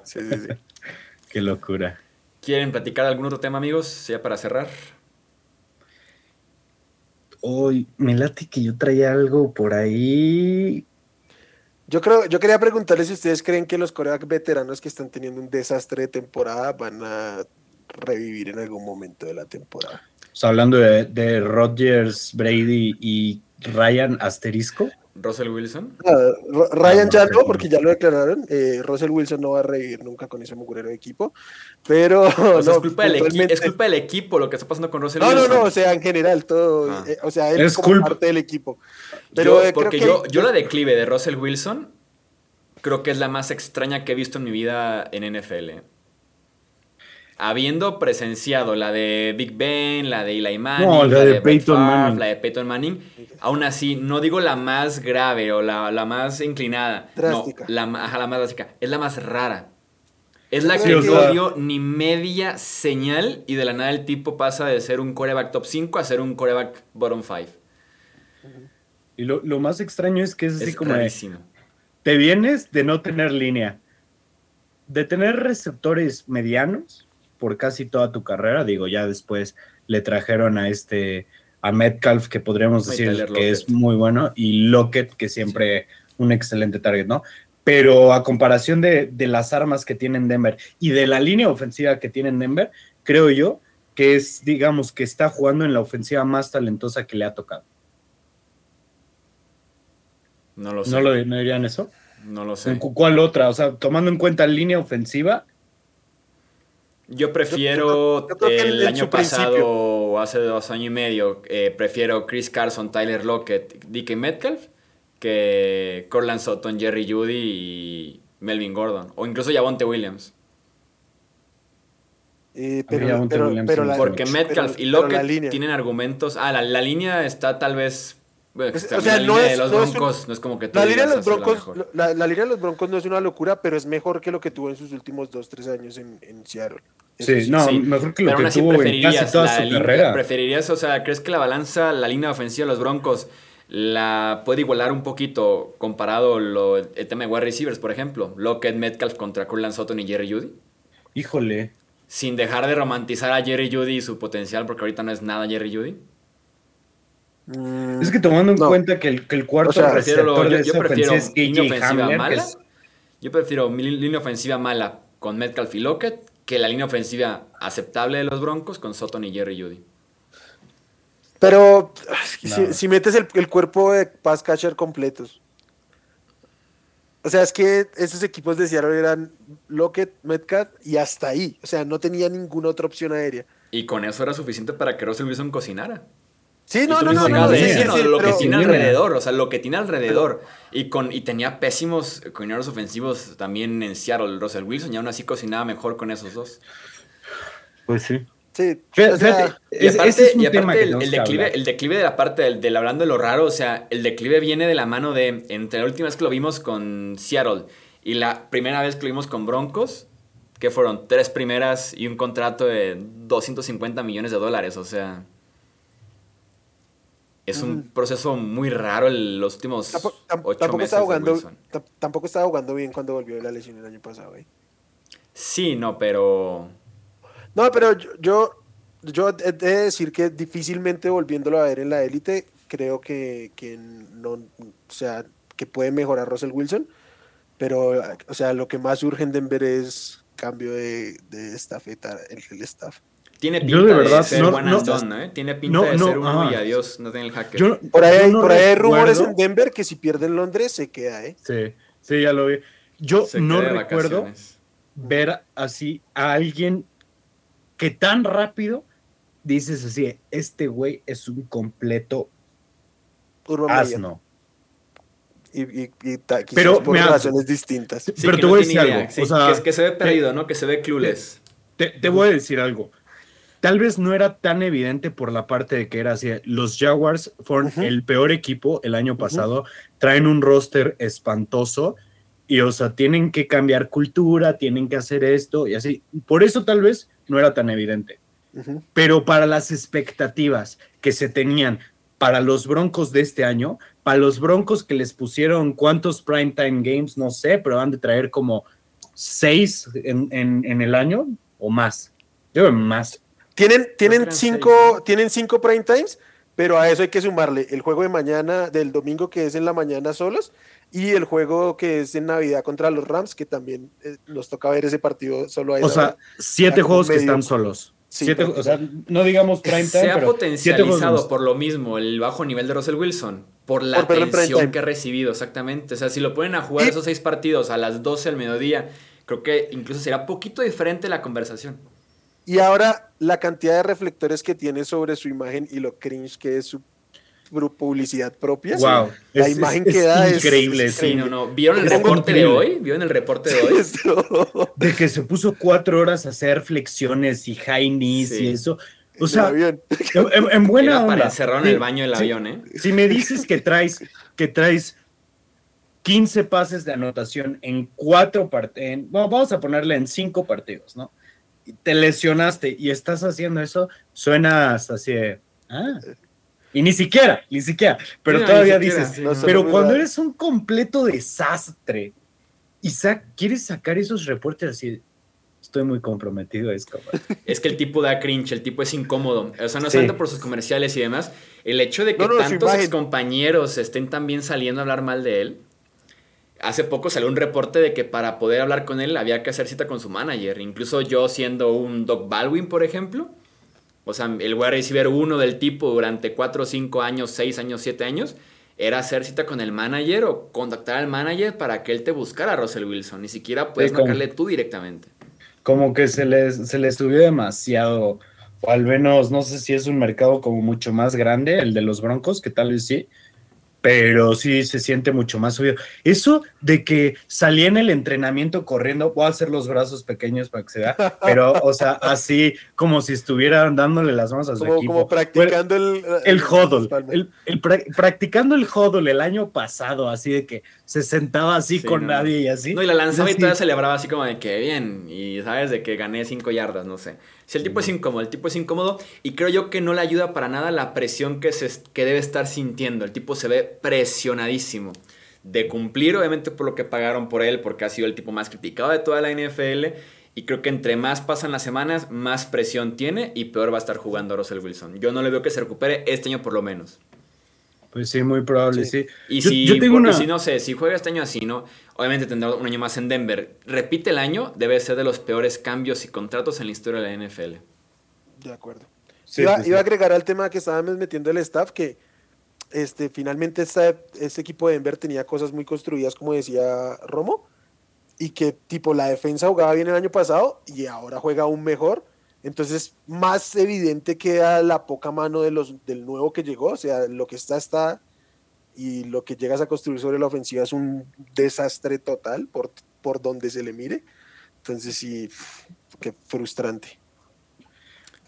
Sí, sí, sí. Qué locura. ¿Quieren platicar algún otro tema, amigos? Ya para cerrar. Hoy me late que yo traía algo por ahí yo creo, yo quería preguntarles si ustedes creen que los coreback veteranos que están teniendo un desastre de temporada van a revivir en algún momento de la temporada. O hablando de, de Rodgers, Brady y Ryan Asterisco. Russell Wilson. Ah, Ryan no, ya pero- no, porque ya lo declararon. eh, Russell Wilson no va a revivir nunca con ese mugrero de equipo. Pero O sea, no, es, culpa del equi- puntualmente- es culpa del equipo lo que está pasando con Russell No, no, Wilson. no, o sea, en general, todo. Ah. eh, o sea, él Es como culpa- parte del equipo. Pero Yo- eh, creo porque que- yo, yo la declive de Russell Wilson creo que es la más extraña que he visto en mi vida en NFL. Habiendo presenciado la de Big Ben, la de Eli Manning, No, la la, de Peyton Favre, Manning. la de Peyton Manning, aún así, no digo la más grave o la, la más inclinada. Drástica. No, la, ajá, la más drástica. Es la más rara. Es la que no dio ni media señal y de la nada el tipo pasa de ser un coreback top 5 a ser un coreback bottom 5. Y lo, lo más extraño es que es así Es como rarísimo. te vienes de no tener línea, de tener receptores medianos por casi toda tu carrera, digo, ya después le trajeron a este, a Metcalf, que podríamos decir que Lockett. es muy bueno, y Lockett, que siempre un excelente target, ¿no? Pero a comparación de, de las armas que tienen Denver y de la línea ofensiva que tienen Denver, creo yo que es, digamos, que está jugando en la ofensiva más talentosa que le ha tocado. No lo sé. ¿No, lo, ¿no dirían eso? No lo sé. ¿Cu- ¿Cuál otra? O sea, tomando en cuenta línea ofensiva, Yo prefiero yo el año pasado principio. o hace dos años y medio, eh, prefiero Chris Carson, Tyler Lockett, DK Metcalf que Corland Sutton, Jerry Judy y Melvin Gordon. O incluso Javonte Williams. eh, pero, Javonte pero- Williams pero sí me la- Porque. Metcalf pero- y Lockett tienen argumentos. Ah, la, la línea está tal vez. Pues, o sea, la no es- de los no es un- Broncos no es como que La línea de los la Broncos, la, la línea de los Broncos no es una locura, pero es mejor que lo que tuvo en sus últimos dos, tres años en, en Seattle. Eso sí, no, sí. mejor que lo Pero aún que así tuvo en preferirías casi toda la su línea- carrera. preferirías, o sea, ¿crees que la balanza, la línea ofensiva de los Broncos la puede igualar un poquito comparado lo, el tema de wide receivers, por ejemplo? Lockett, Metcalf contra Curlan Sutton y Jerry Judy. Híjole. Sin dejar de romantizar a Jerry Judy y su potencial, porque ahorita no es nada Jerry Judy. Mm, Es que tomando en no. cuenta que el, que el cuarto O sea, Prefiero yo, de yo esa prefiero es línea ofensiva Hamler, mala. es- Yo prefiero mi línea ofensiva mala con Metcalf y Lockett que la línea ofensiva aceptable de los Broncos con Sutton y Jerry Judy. Pero si, No. si metes el, el cuerpo de pass catcher completos. O sea, es que esos equipos de Seattle eran Lockett, Metcalf y hasta ahí. O sea, no tenía ninguna otra opción aérea. Y con eso era suficiente para que Russell Wilson cocinara. Sí, no, no, no, no, de sí, sí, lo que tiene alrededor, o sea, lo que tiene alrededor. Y, con, y tenía pésimos coordinadores ofensivos también en Seattle, Russell Wilson, y aún así cocinaba mejor con esos dos. Pues sí. sí, o sea, Y aparte, ese es un y aparte tema que el, declive, el declive de la parte del, del hablando de lo raro, o sea, el declive viene de la mano de, entre la última vez que lo vimos con Seattle y la primera vez que lo vimos con Broncos, que fueron tres primeras y un contrato de 250 millones de dólares, o sea... Es un Mm. proceso muy raro en los últimos tampoco, tam- ocho tampoco meses estaba jugando, tampoco estaba jugando bien cuando volvió de la lesión el año pasado. ¿eh? Sí, no, pero... No, pero yo, yo, yo he de decir que difícilmente volviéndolo a ver en la élite, creo que, que no, o sea, que puede mejorar Russell Wilson, pero, o sea, lo que más urge en Denver es cambio de, de estafeta, el, el staff. Tiene pinta Yo de ser no- one no- and done, ¿eh? Tiene pinta no, de no, ser uno ajá. y adiós, no tiene el hacker. Yo- Por ahí, hay- no por ahí hay rumores en Denver que si pierde en Londres se queda, ¿eh? Sí, sí, ya lo vi. Yo Se no recuerdo vacaciones. ver así a alguien que tan rápido dices así, este güey es un completo asno. Y, y, y ta- quizás Pero, por mira, razones distintas. Sí, Pero te no voy a decir idea, algo, sí, o sea, que, es que se ve perdido, ¿no? Que se ve clueless. Te, te voy a decir algo. Tal vez no era tan evidente por la parte de que era así. Los Jaguars fueron el peor equipo el año pasado. Traen un roster espantoso y, o sea, tienen que cambiar cultura, tienen que hacer esto y así. Por eso tal vez no era tan evidente. Pero para las expectativas que se tenían para los Broncos de este año, para los Broncos que les pusieron cuántos primetime games, no sé, pero van de traer como seis en, en- en el año o más. Yo creo más. Tienen, tienen, cinco, tienen cinco prime times, pero a eso hay que sumarle el juego de mañana, del domingo que es en la mañana solos, y el juego que es en Navidad contra los Rams, que también eh, nos toca ver ese partido solo ahí. O sea, siete juegos que están solos. Sí, Siete, o sea, no digamos prime time, Se ha pero siete juegos potencializado por lo mismo el bajo nivel de Russell Wilson. por la atención que ha recibido, exactamente. O sea, si lo ponen a jugar esos seis partidos a las 12 del mediodía, creo que incluso será poquito diferente la conversación. Y ahora la cantidad de reflectores que tiene sobre su imagen y lo cringe que es su publicidad propia. Wow. La imagen que da es increíble. Sí, no, no. ¿Vieron el reporte de hoy? ¿Vieron el reporte de hoy? de que se puso cuatro horas a hacer flexiones y high knees y eso. O sea, en, buena onda. Para encerrar en el baño del avión, ¿eh? Si me dices que traes, que traes 15 pases de anotación en cuatro partidos, bueno, vamos a ponerle en cinco partidos, ¿no? Te lesionaste y estás haciendo eso, suenas así de, ah, y ni siquiera, ni siquiera, pero todavía dices, pero cuando eres un completo desastre y quieres sacar esos reportes así, estoy muy comprometido, es Es que el tipo da cringe, el tipo es incómodo, o sea, no sí. por sus comerciales y demás, el hecho de que tantos compañeros estén también saliendo a hablar mal de él, Hace poco salió un reporte de que para poder hablar con él había que hacer cita con su manager. Incluso yo siendo un Doc Baldwin, por ejemplo, o sea, el wide receiver uno del tipo durante 4, 5 años, 6 años, 7 años, era hacer cita con el manager o contactar al manager para que él te buscara a Russell Wilson. Ni siquiera puedes marcarle tú directamente. Como que se les, se les subió demasiado, o al menos no sé si es un mercado como mucho más grande, el de los Broncos, que tal vez sí, pero sí se siente mucho más subido. Eso de que salí en el entrenamiento corriendo, voy a hacer los brazos pequeños para que se vea, pero, o sea, así como si estuvieran dándole las manos a su equipo. Como practicando el... El hodl, el, practicando el hodl el año pasado, así de que se sentaba así con nadie y así. No, y la lanzaba y todavía celebraba así como de que bien, y sabes, de que gané cinco yardas, no sé. Si el tipo es incómodo, el tipo es incómodo y creo yo que no le ayuda para nada la presión que, se, que debe estar sintiendo. El tipo se ve presionadísimo de cumplir, obviamente por lo que pagaron por él, porque ha sido el tipo más criticado de toda la NFL. Y creo que entre más pasan las semanas, más presión tiene y peor va a estar jugando Russell Wilson. Yo no le veo que se recupere este año por lo menos. Pues sí, muy probable, sí. Y, si, si, no sé, si juega este año así, ¿no? Obviamente tendrá un año más en Denver. Repite el año, debe ser de los peores cambios y contratos en la historia de la NFL. De acuerdo. iba, a agregar al tema que estábamos metiendo el staff que este, finalmente este equipo de Denver tenía cosas muy construidas, como decía Romo, y que tipo la defensa jugaba bien el año pasado y ahora juega aún mejor entonces, más evidente queda la poca mano de los, del nuevo que llegó, o sea, lo que está, está, y lo que llegas a construir sobre la ofensiva es un desastre total por, por donde se le mire. Entonces, sí, qué frustrante.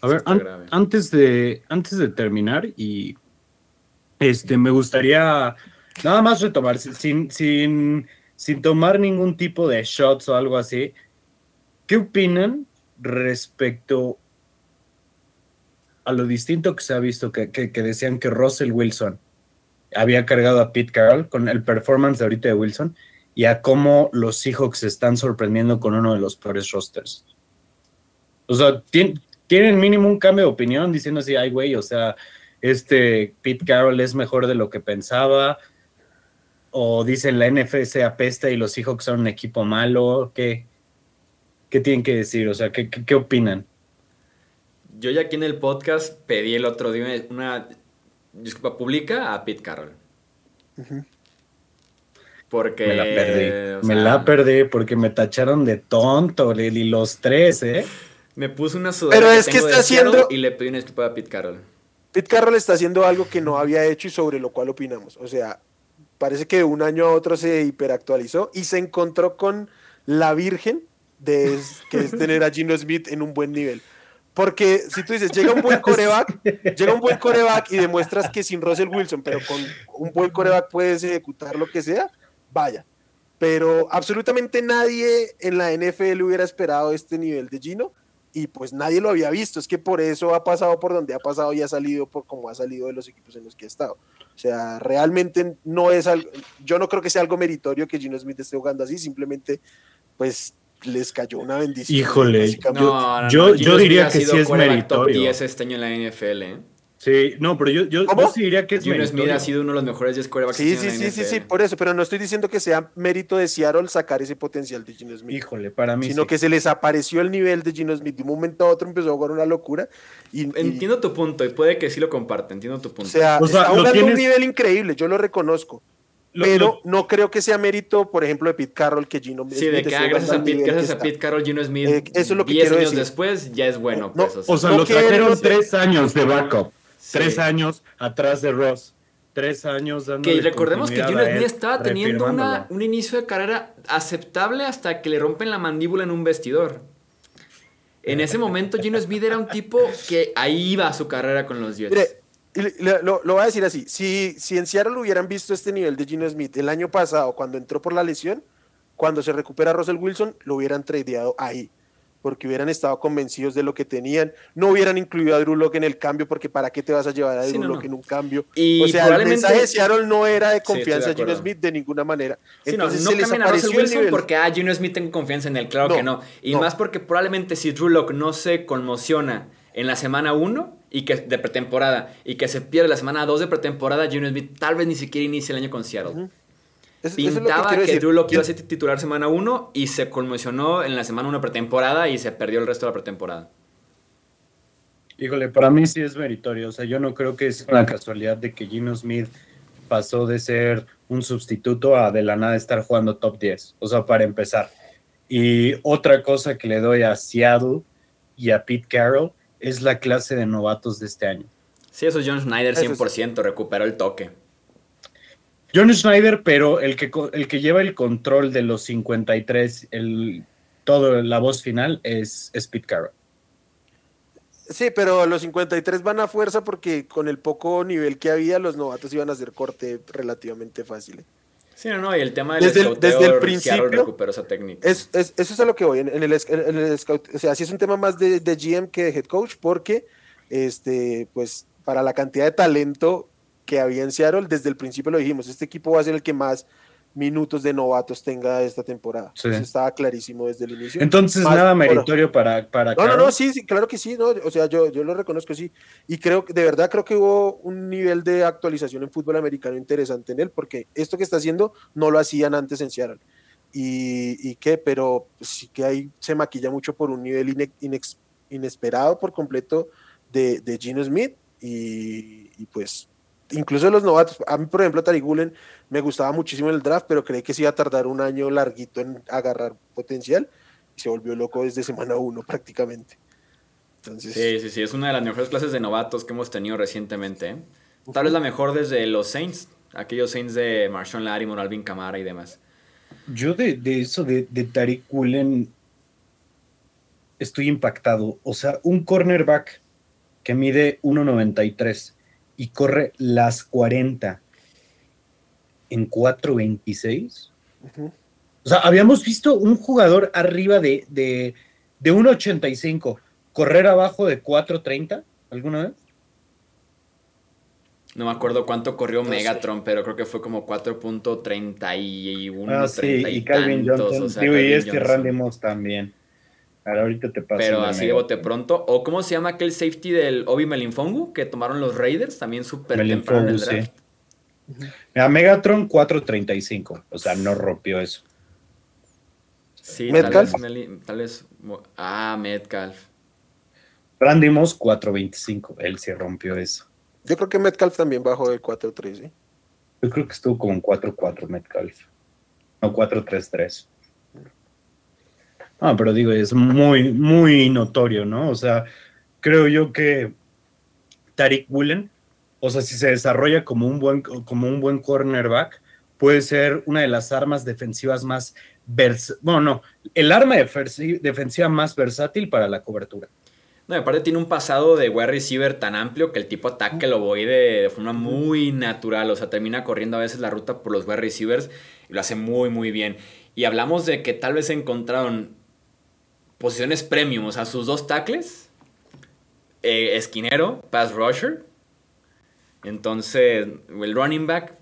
A ver, antes, de, antes de terminar, y este, me gustaría nada más retomar, sin, sin, sin tomar ningún tipo de shots o algo así, ¿qué opinan respecto a lo distinto que se ha visto, que, decían que Russell Wilson había cargado a Pete Carroll con el performance de ahorita de Wilson y a cómo los Seahawks se están sorprendiendo con uno de los peores rosters. O sea, tienen mínimo un cambio de opinión diciendo así, ay, güey, o sea, este Pete Carroll es mejor de lo que pensaba. O dicen la NFC apesta y los Seahawks son un equipo malo. ¿Qué, ¿Qué tienen que decir? O sea, ¿qué, qué, opinan? Yo ya aquí en el podcast pedí el otro día una disculpa pública a Pete Carroll. Porque. Me la perdí. me la perdí porque me tacharon de tonto, y los tres, ¿eh? Me puse una sudadera. Pero es que, está haciendo. Y le pedí una disculpa a Pete Carroll. Pete Carroll está haciendo algo que no había hecho y sobre lo cual opinamos. O sea, parece que de un año a otro se hiperactualizó y se encontró con la Virgen de que es tener a Gino Smith en un buen nivel. Porque si tú dices, llega un buen coreback, llega un buen coreback y demuestras que sin Russell Wilson, pero con un buen coreback puedes ejecutar lo que sea, vaya. Pero absolutamente nadie en la NFL hubiera esperado este nivel de Gino y pues nadie lo había visto. Es que por eso ha pasado por donde ha pasado y ha salido por como ha salido de los equipos en los que ha estado. O sea, realmente no es algo, yo no creo que sea algo meritorio que Gino Smith esté jugando así, simplemente pues les cayó una bendición. Híjole, yo, yo, diría que sí es meritorio. Top 10 este año en la NFL. ¿eh? Sí, no, pero yo, yo, yo sí diría que es Gino Smith ha sido uno de los mejores 10 quarterbacks Sí, sí, sí, sí, sí, por eso, pero no estoy diciendo que sea mérito de Seattle sacar ese potencial de Gino Smith, Híjole, para mí sino sí. que se les apareció el nivel de Gino Smith. De un momento a otro empezó a jugar una locura. Y, y- Entiendo tu punto y puede que sí lo comparte, entiendo tu o punto. sea, O sea, está lo jugando a un nivel increíble, yo lo reconozco. Lo- pero lo- no creo que sea mérito, por ejemplo, de Pete Carroll que Gino sí, de Smith que ah, gracias a Pete, gracias a. Pete Carroll, Gino Smith, Eh, eso es lo que 10 quiero años decir. después ya es bueno. No, pues, o sea, O sea, No lo trajeron tres años de backup. Sí. Tres años atrás de Ross. Tres años dando. Que recordemos que Gino Smith estaba teniendo una, un inicio de carrera aceptable hasta que le rompen la mandíbula en un vestidor. En ese momento Gino Smith era un tipo que ahí iba su carrera con los Jets. Mire, lo, lo voy a decir así, si, si en Seattle hubieran visto este nivel de Gino Smith el año pasado, cuando entró por la lesión, cuando se recupera Russell Wilson, lo hubieran tradeado ahí, porque hubieran estado convencidos de lo que tenían, no hubieran incluido a Drew Lock en el cambio, porque ¿para qué te vas a llevar a Sí, Drew no, Lock no. en un cambio? Y o sea, el mensaje de Seattle no era de confianza en Gino. Smith de ninguna manera. Sí, no, Entonces no se les cambien a apareció el nivel. porque ah, Gino Smith tengo confianza en él, claro que no. Y más porque probablemente si Drew Lock no se conmociona en la semana 1 y que de pretemporada y que se pierde la semana 2 de pretemporada, Gino Smith tal vez ni siquiera inicie el año con Seattle. Es Pintaba que, decir. Drew Lock iba a ser titular semana 1 y se conmocionó en la semana 1 pretemporada y se perdió el resto de la pretemporada. Híjole, para mí sí es meritorio. O sea, yo no creo que es una casualidad de que Gino Smith pasó de ser un sustituto a de la nada estar jugando top 10. O sea, para empezar. Y otra cosa que le doy a Seattle y a Pete Carroll es la clase de novatos de este año. Sí, eso es John Schneider Eso sí. 100%, recuperó el toque. John Schneider, pero el que, el que lleva el control de los 53, el, todo la voz final es, es Pete Carroll. Sí, pero los 53 van a fuerza porque con el poco nivel que había, los novatos iban a hacer corte relativamente fácil. ¿eh? Sí, no, no, y el tema del Desde el- desde el principio- recuperó esa técnica. Es, es- eso es a lo que voy. En, en el, esc- en el scout- o sea, sí es un tema más de, de GM que de head coach, porque este, pues, para la cantidad de talento que había en Seattle, desde el principio lo dijimos, este equipo va a ser el que más minutos de novatos tenga esta temporada. Sí. Eso estaba clarísimo desde el inicio. Entonces, Más- nada bueno, meritorio para, para No, no, no, sí, sí, claro que sí, no, o sea, yo, yo lo reconozco, sí. Y creo que, de verdad, creo que hubo un nivel de actualización en fútbol americano interesante en él, porque esto que está haciendo no lo hacían antes en Seattle. Y, y qué, pero sí que ahí se maquilla mucho por un nivel ine- inex- inesperado por completo de, de Gino Smith y, y pues incluso los novatos, a mí por ejemplo Tariq Gulen me gustaba muchísimo en el draft, pero creí que se iba a tardar un año larguito en agarrar potencial y se volvió loco desde semana uno prácticamente. Entonces, Sí, sí, sí, es una de las mejores clases de novatos que hemos tenido recientemente. ¿eh? Tal vez la mejor desde los Saints, aquellos Saints de Marshawn Lattimore, Alvin Kamara y demás. Yo de, de eso de, de Tariq estoy impactado. O sea, un cornerback que mide 1.93 y corre las 40 en 4.26. ujú. O sea, habíamos visto un jugador arriba de, de, de 1.85 correr abajo de 4.30 alguna vez. No me acuerdo cuánto corrió No Megatron, pero creo que fue como 4.31, Ah, sí, 30 y Calvin tantos, Johnson. o sea, Digo, y Calvin este Johnson. Randy Moss también. Ahora, ahorita te paso. Pero de así de bote pronto. ¿O cómo se llama aquel safety del Obi Melinfongu que tomaron los Raiders? También súper temprano en el Melinfongu, sí. draft. Mira, Megatron 4.35. O sea, no rompió eso. Sí, Metcalf. tal vez, tal vez. Ah, Metcalf. Randy Moss 4.25. Él sí rompió eso. Yo creo que Metcalf también bajó del 4-3, ¿sí? Yo creo que estuvo como en 4.4 Metcalf. No, 4.33. Ah, pero digo, es muy, muy notorio, ¿no? O sea, creo yo que Tariq Woolen, o sea, si se desarrolla como un buen, como un buen cornerback, puede ser una de las armas defensivas más vers bueno, no, el arma defensiva más versátil para la cobertura. No, y aparte tiene un pasado de wide receiver tan amplio que el tipo ataque lo voy de, de forma muy natural. O sea, termina corriendo a veces la ruta por los wide receivers y lo hace muy, muy bien. Y hablamos de que tal vez encontraron posiciones premium, o sea, sus dos tackles, eh, esquinero, pass rusher. Entonces, el running back,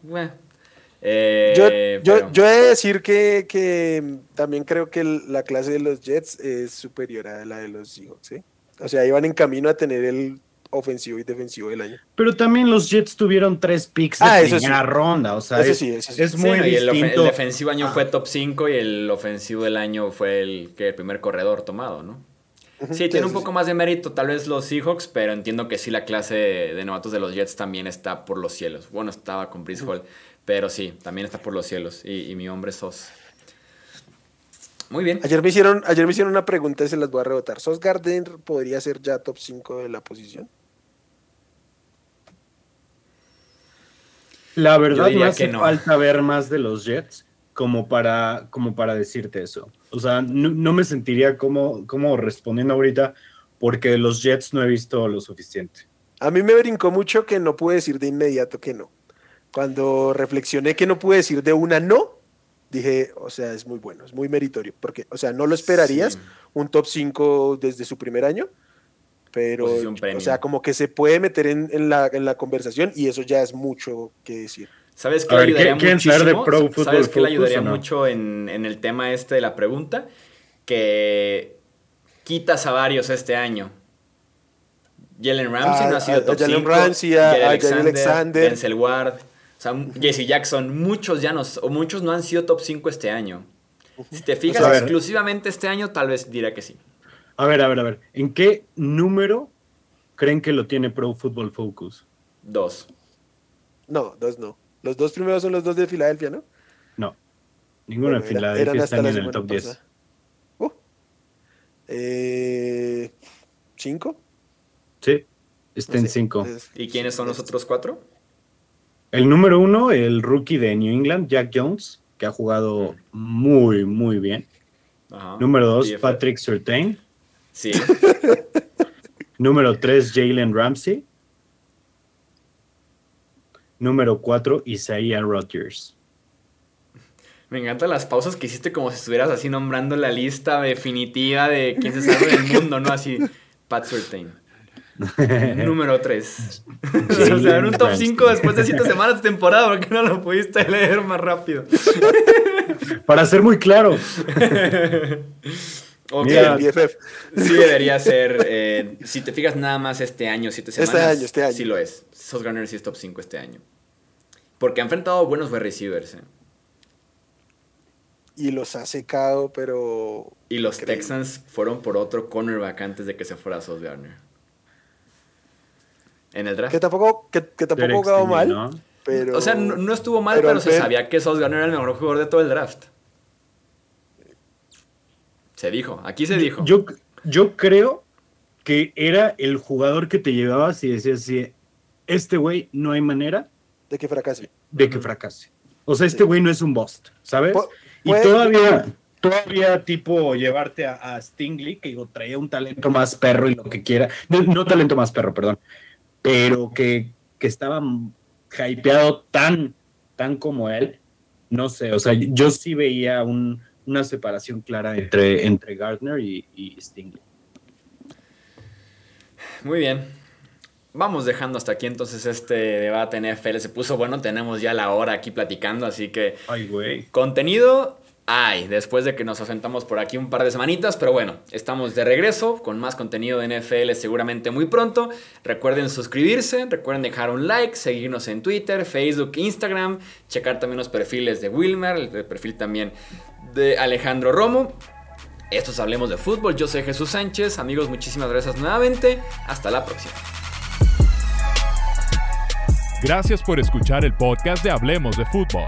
eh, eh, Yo, yo, yo he de decir que, que también creo que la clase de los Jets es superior a la de los Seahawks, ¿sí? O sea, iban en camino a tener el ofensivo y defensivo del año. Pero también los Jets tuvieron tres picks de Ah, primera sí. ronda, o sea, Eso es, sí, eso sí. es Sí, muy no, y el, distinto. defensivo año fue top 5 y el ofensivo del año fue el, que el primer corredor tomado, ¿no? Sí, tiene un poco sí. más de mérito tal vez los Seahawks, pero entiendo que sí la clase de novatos de los Jets también está por los cielos. Bueno, estaba con Brice Hall, pero sí, también está por los cielos. Y, y mi hombre sos. Muy bien. Ayer me hicieron, ayer me hicieron una pregunta y se las voy a rebotar. ¿Sos Gardner podría ser ya top 5 de la posición? La verdad me hace que no. falta ver más de los Jets como para, como para decirte eso. O sea, no, no me sentiría como, como respondiendo ahorita porque de los Jets no he visto lo suficiente. A mí me brincó mucho que no pude decir de inmediato que no. Cuando reflexioné que no pude decir de una no, dije, o sea, es muy bueno, es muy meritorio. Porque, o sea, no lo esperarías Sí. un top 5 desde su primer año, pero, Posición o sea, como que se puede meter en, en la, en la conversación y eso ya es mucho que decir. ¿Sabes A qué ver, le ayudaría ¿quieren- quieren saber de muchísimo? Pro ¿Sabes Football qué le ayudaría no? mucho en, en el tema este de la pregunta? Que quitas a varios este año. Jalen Ramsey A- no ha sido a- a top Jalen 5. Ramsey, a- a Jair Alexander. Denzel Ward. O sea, Jesse Jackson, muchos ya no, o muchos no han sido top 5 este año. Si te fijas A ver. exclusivamente este año, tal vez dirá que sí. A ver, a ver, a ver. ¿En qué número creen que lo tiene Pro Football Focus? Dos. No, dos no. Los dos primeros son los dos de Filadelfia, ¿no? No. Ninguno Bueno, en era- Filadelfia está en el top 10. pasada. Uh. Eh, ¿Cinco? Sí, está No en sé, 5. es- ¿Y quiénes son los otros cuatro? El número uno, el rookie de New England, Jack Jones, que ha jugado muy, muy bien. Ajá. Número dos. Patrick Surtain. Sí. Número tres, Jalen Ramsey. Número cuatro, Isaiah Rodgers. Me encantan las pausas que hiciste como si estuvieras así nombrando la lista definitiva de quién se sabe del mundo, ¿no? Así, Pat Surtain. Número 3. o sea, en un top 5 después de 7 semanas de temporada, ¿por qué no lo pudiste leer más rápido? Para ser muy claro, Ok, Mira, el BFF. sí debería ser, eh, si te fijas nada más este año, 7 Este semanas, año, este año. sí lo es. Sos Garner sí es top 5 este año. Porque ha enfrentado buenos wide receivers, ¿eh? Y los ha secado, pero. Y los Increíble. Texans fueron por otro cornerback antes de que se fuera Sos Garner. En el draft. Que tampoco, que, que tampoco jugado mal. ¿no? Pero, O sea, no, no estuvo mal, pero pero, se sabía que Sos Garner era el mejor jugador de todo el draft. Se dijo, aquí se dijo. Yo, yo creo que era el jugador que te llevabas y decías así, este güey no hay manera de que fracase. de que fracase. O sea, este güey no es un bust, ¿sabes? Pu- Y todavía, todavía tipo llevarte a, a Stingley, que digo, traía un talento más perro y lo que quiera. No, no talento más perro, perdón. Pero que, que estaba hypeado tan, tan como él. No sé, o sea, yo sí veía un- una separación clara entre, entre Gardner y, y Stingley. Muy bien. Vamos dejando hasta aquí entonces este debate NFL. Se puso bueno, tenemos ya la hora aquí platicando, así que Ay, güey. contenido hay, después de que nos ausentamos por aquí un par de semanitas, pero bueno, estamos de regreso con más contenido de NFL seguramente muy pronto. Recuerden suscribirse, recuerden dejar un like, seguirnos en Twitter, Facebook, Instagram, checar también los perfiles de Wilmer, el perfil también de Alejandro Romo. Estos hablemos de fútbol, yo soy Jesús Sánchez, amigos, muchísimas gracias nuevamente, hasta la próxima. Gracias por escuchar el podcast de Hablemos de Fútbol.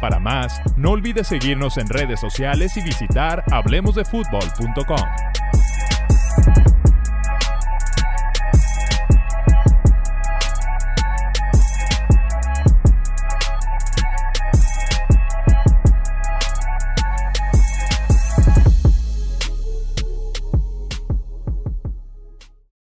Para más, no olvides seguirnos en redes sociales y visitar hablemosdefutbol.com.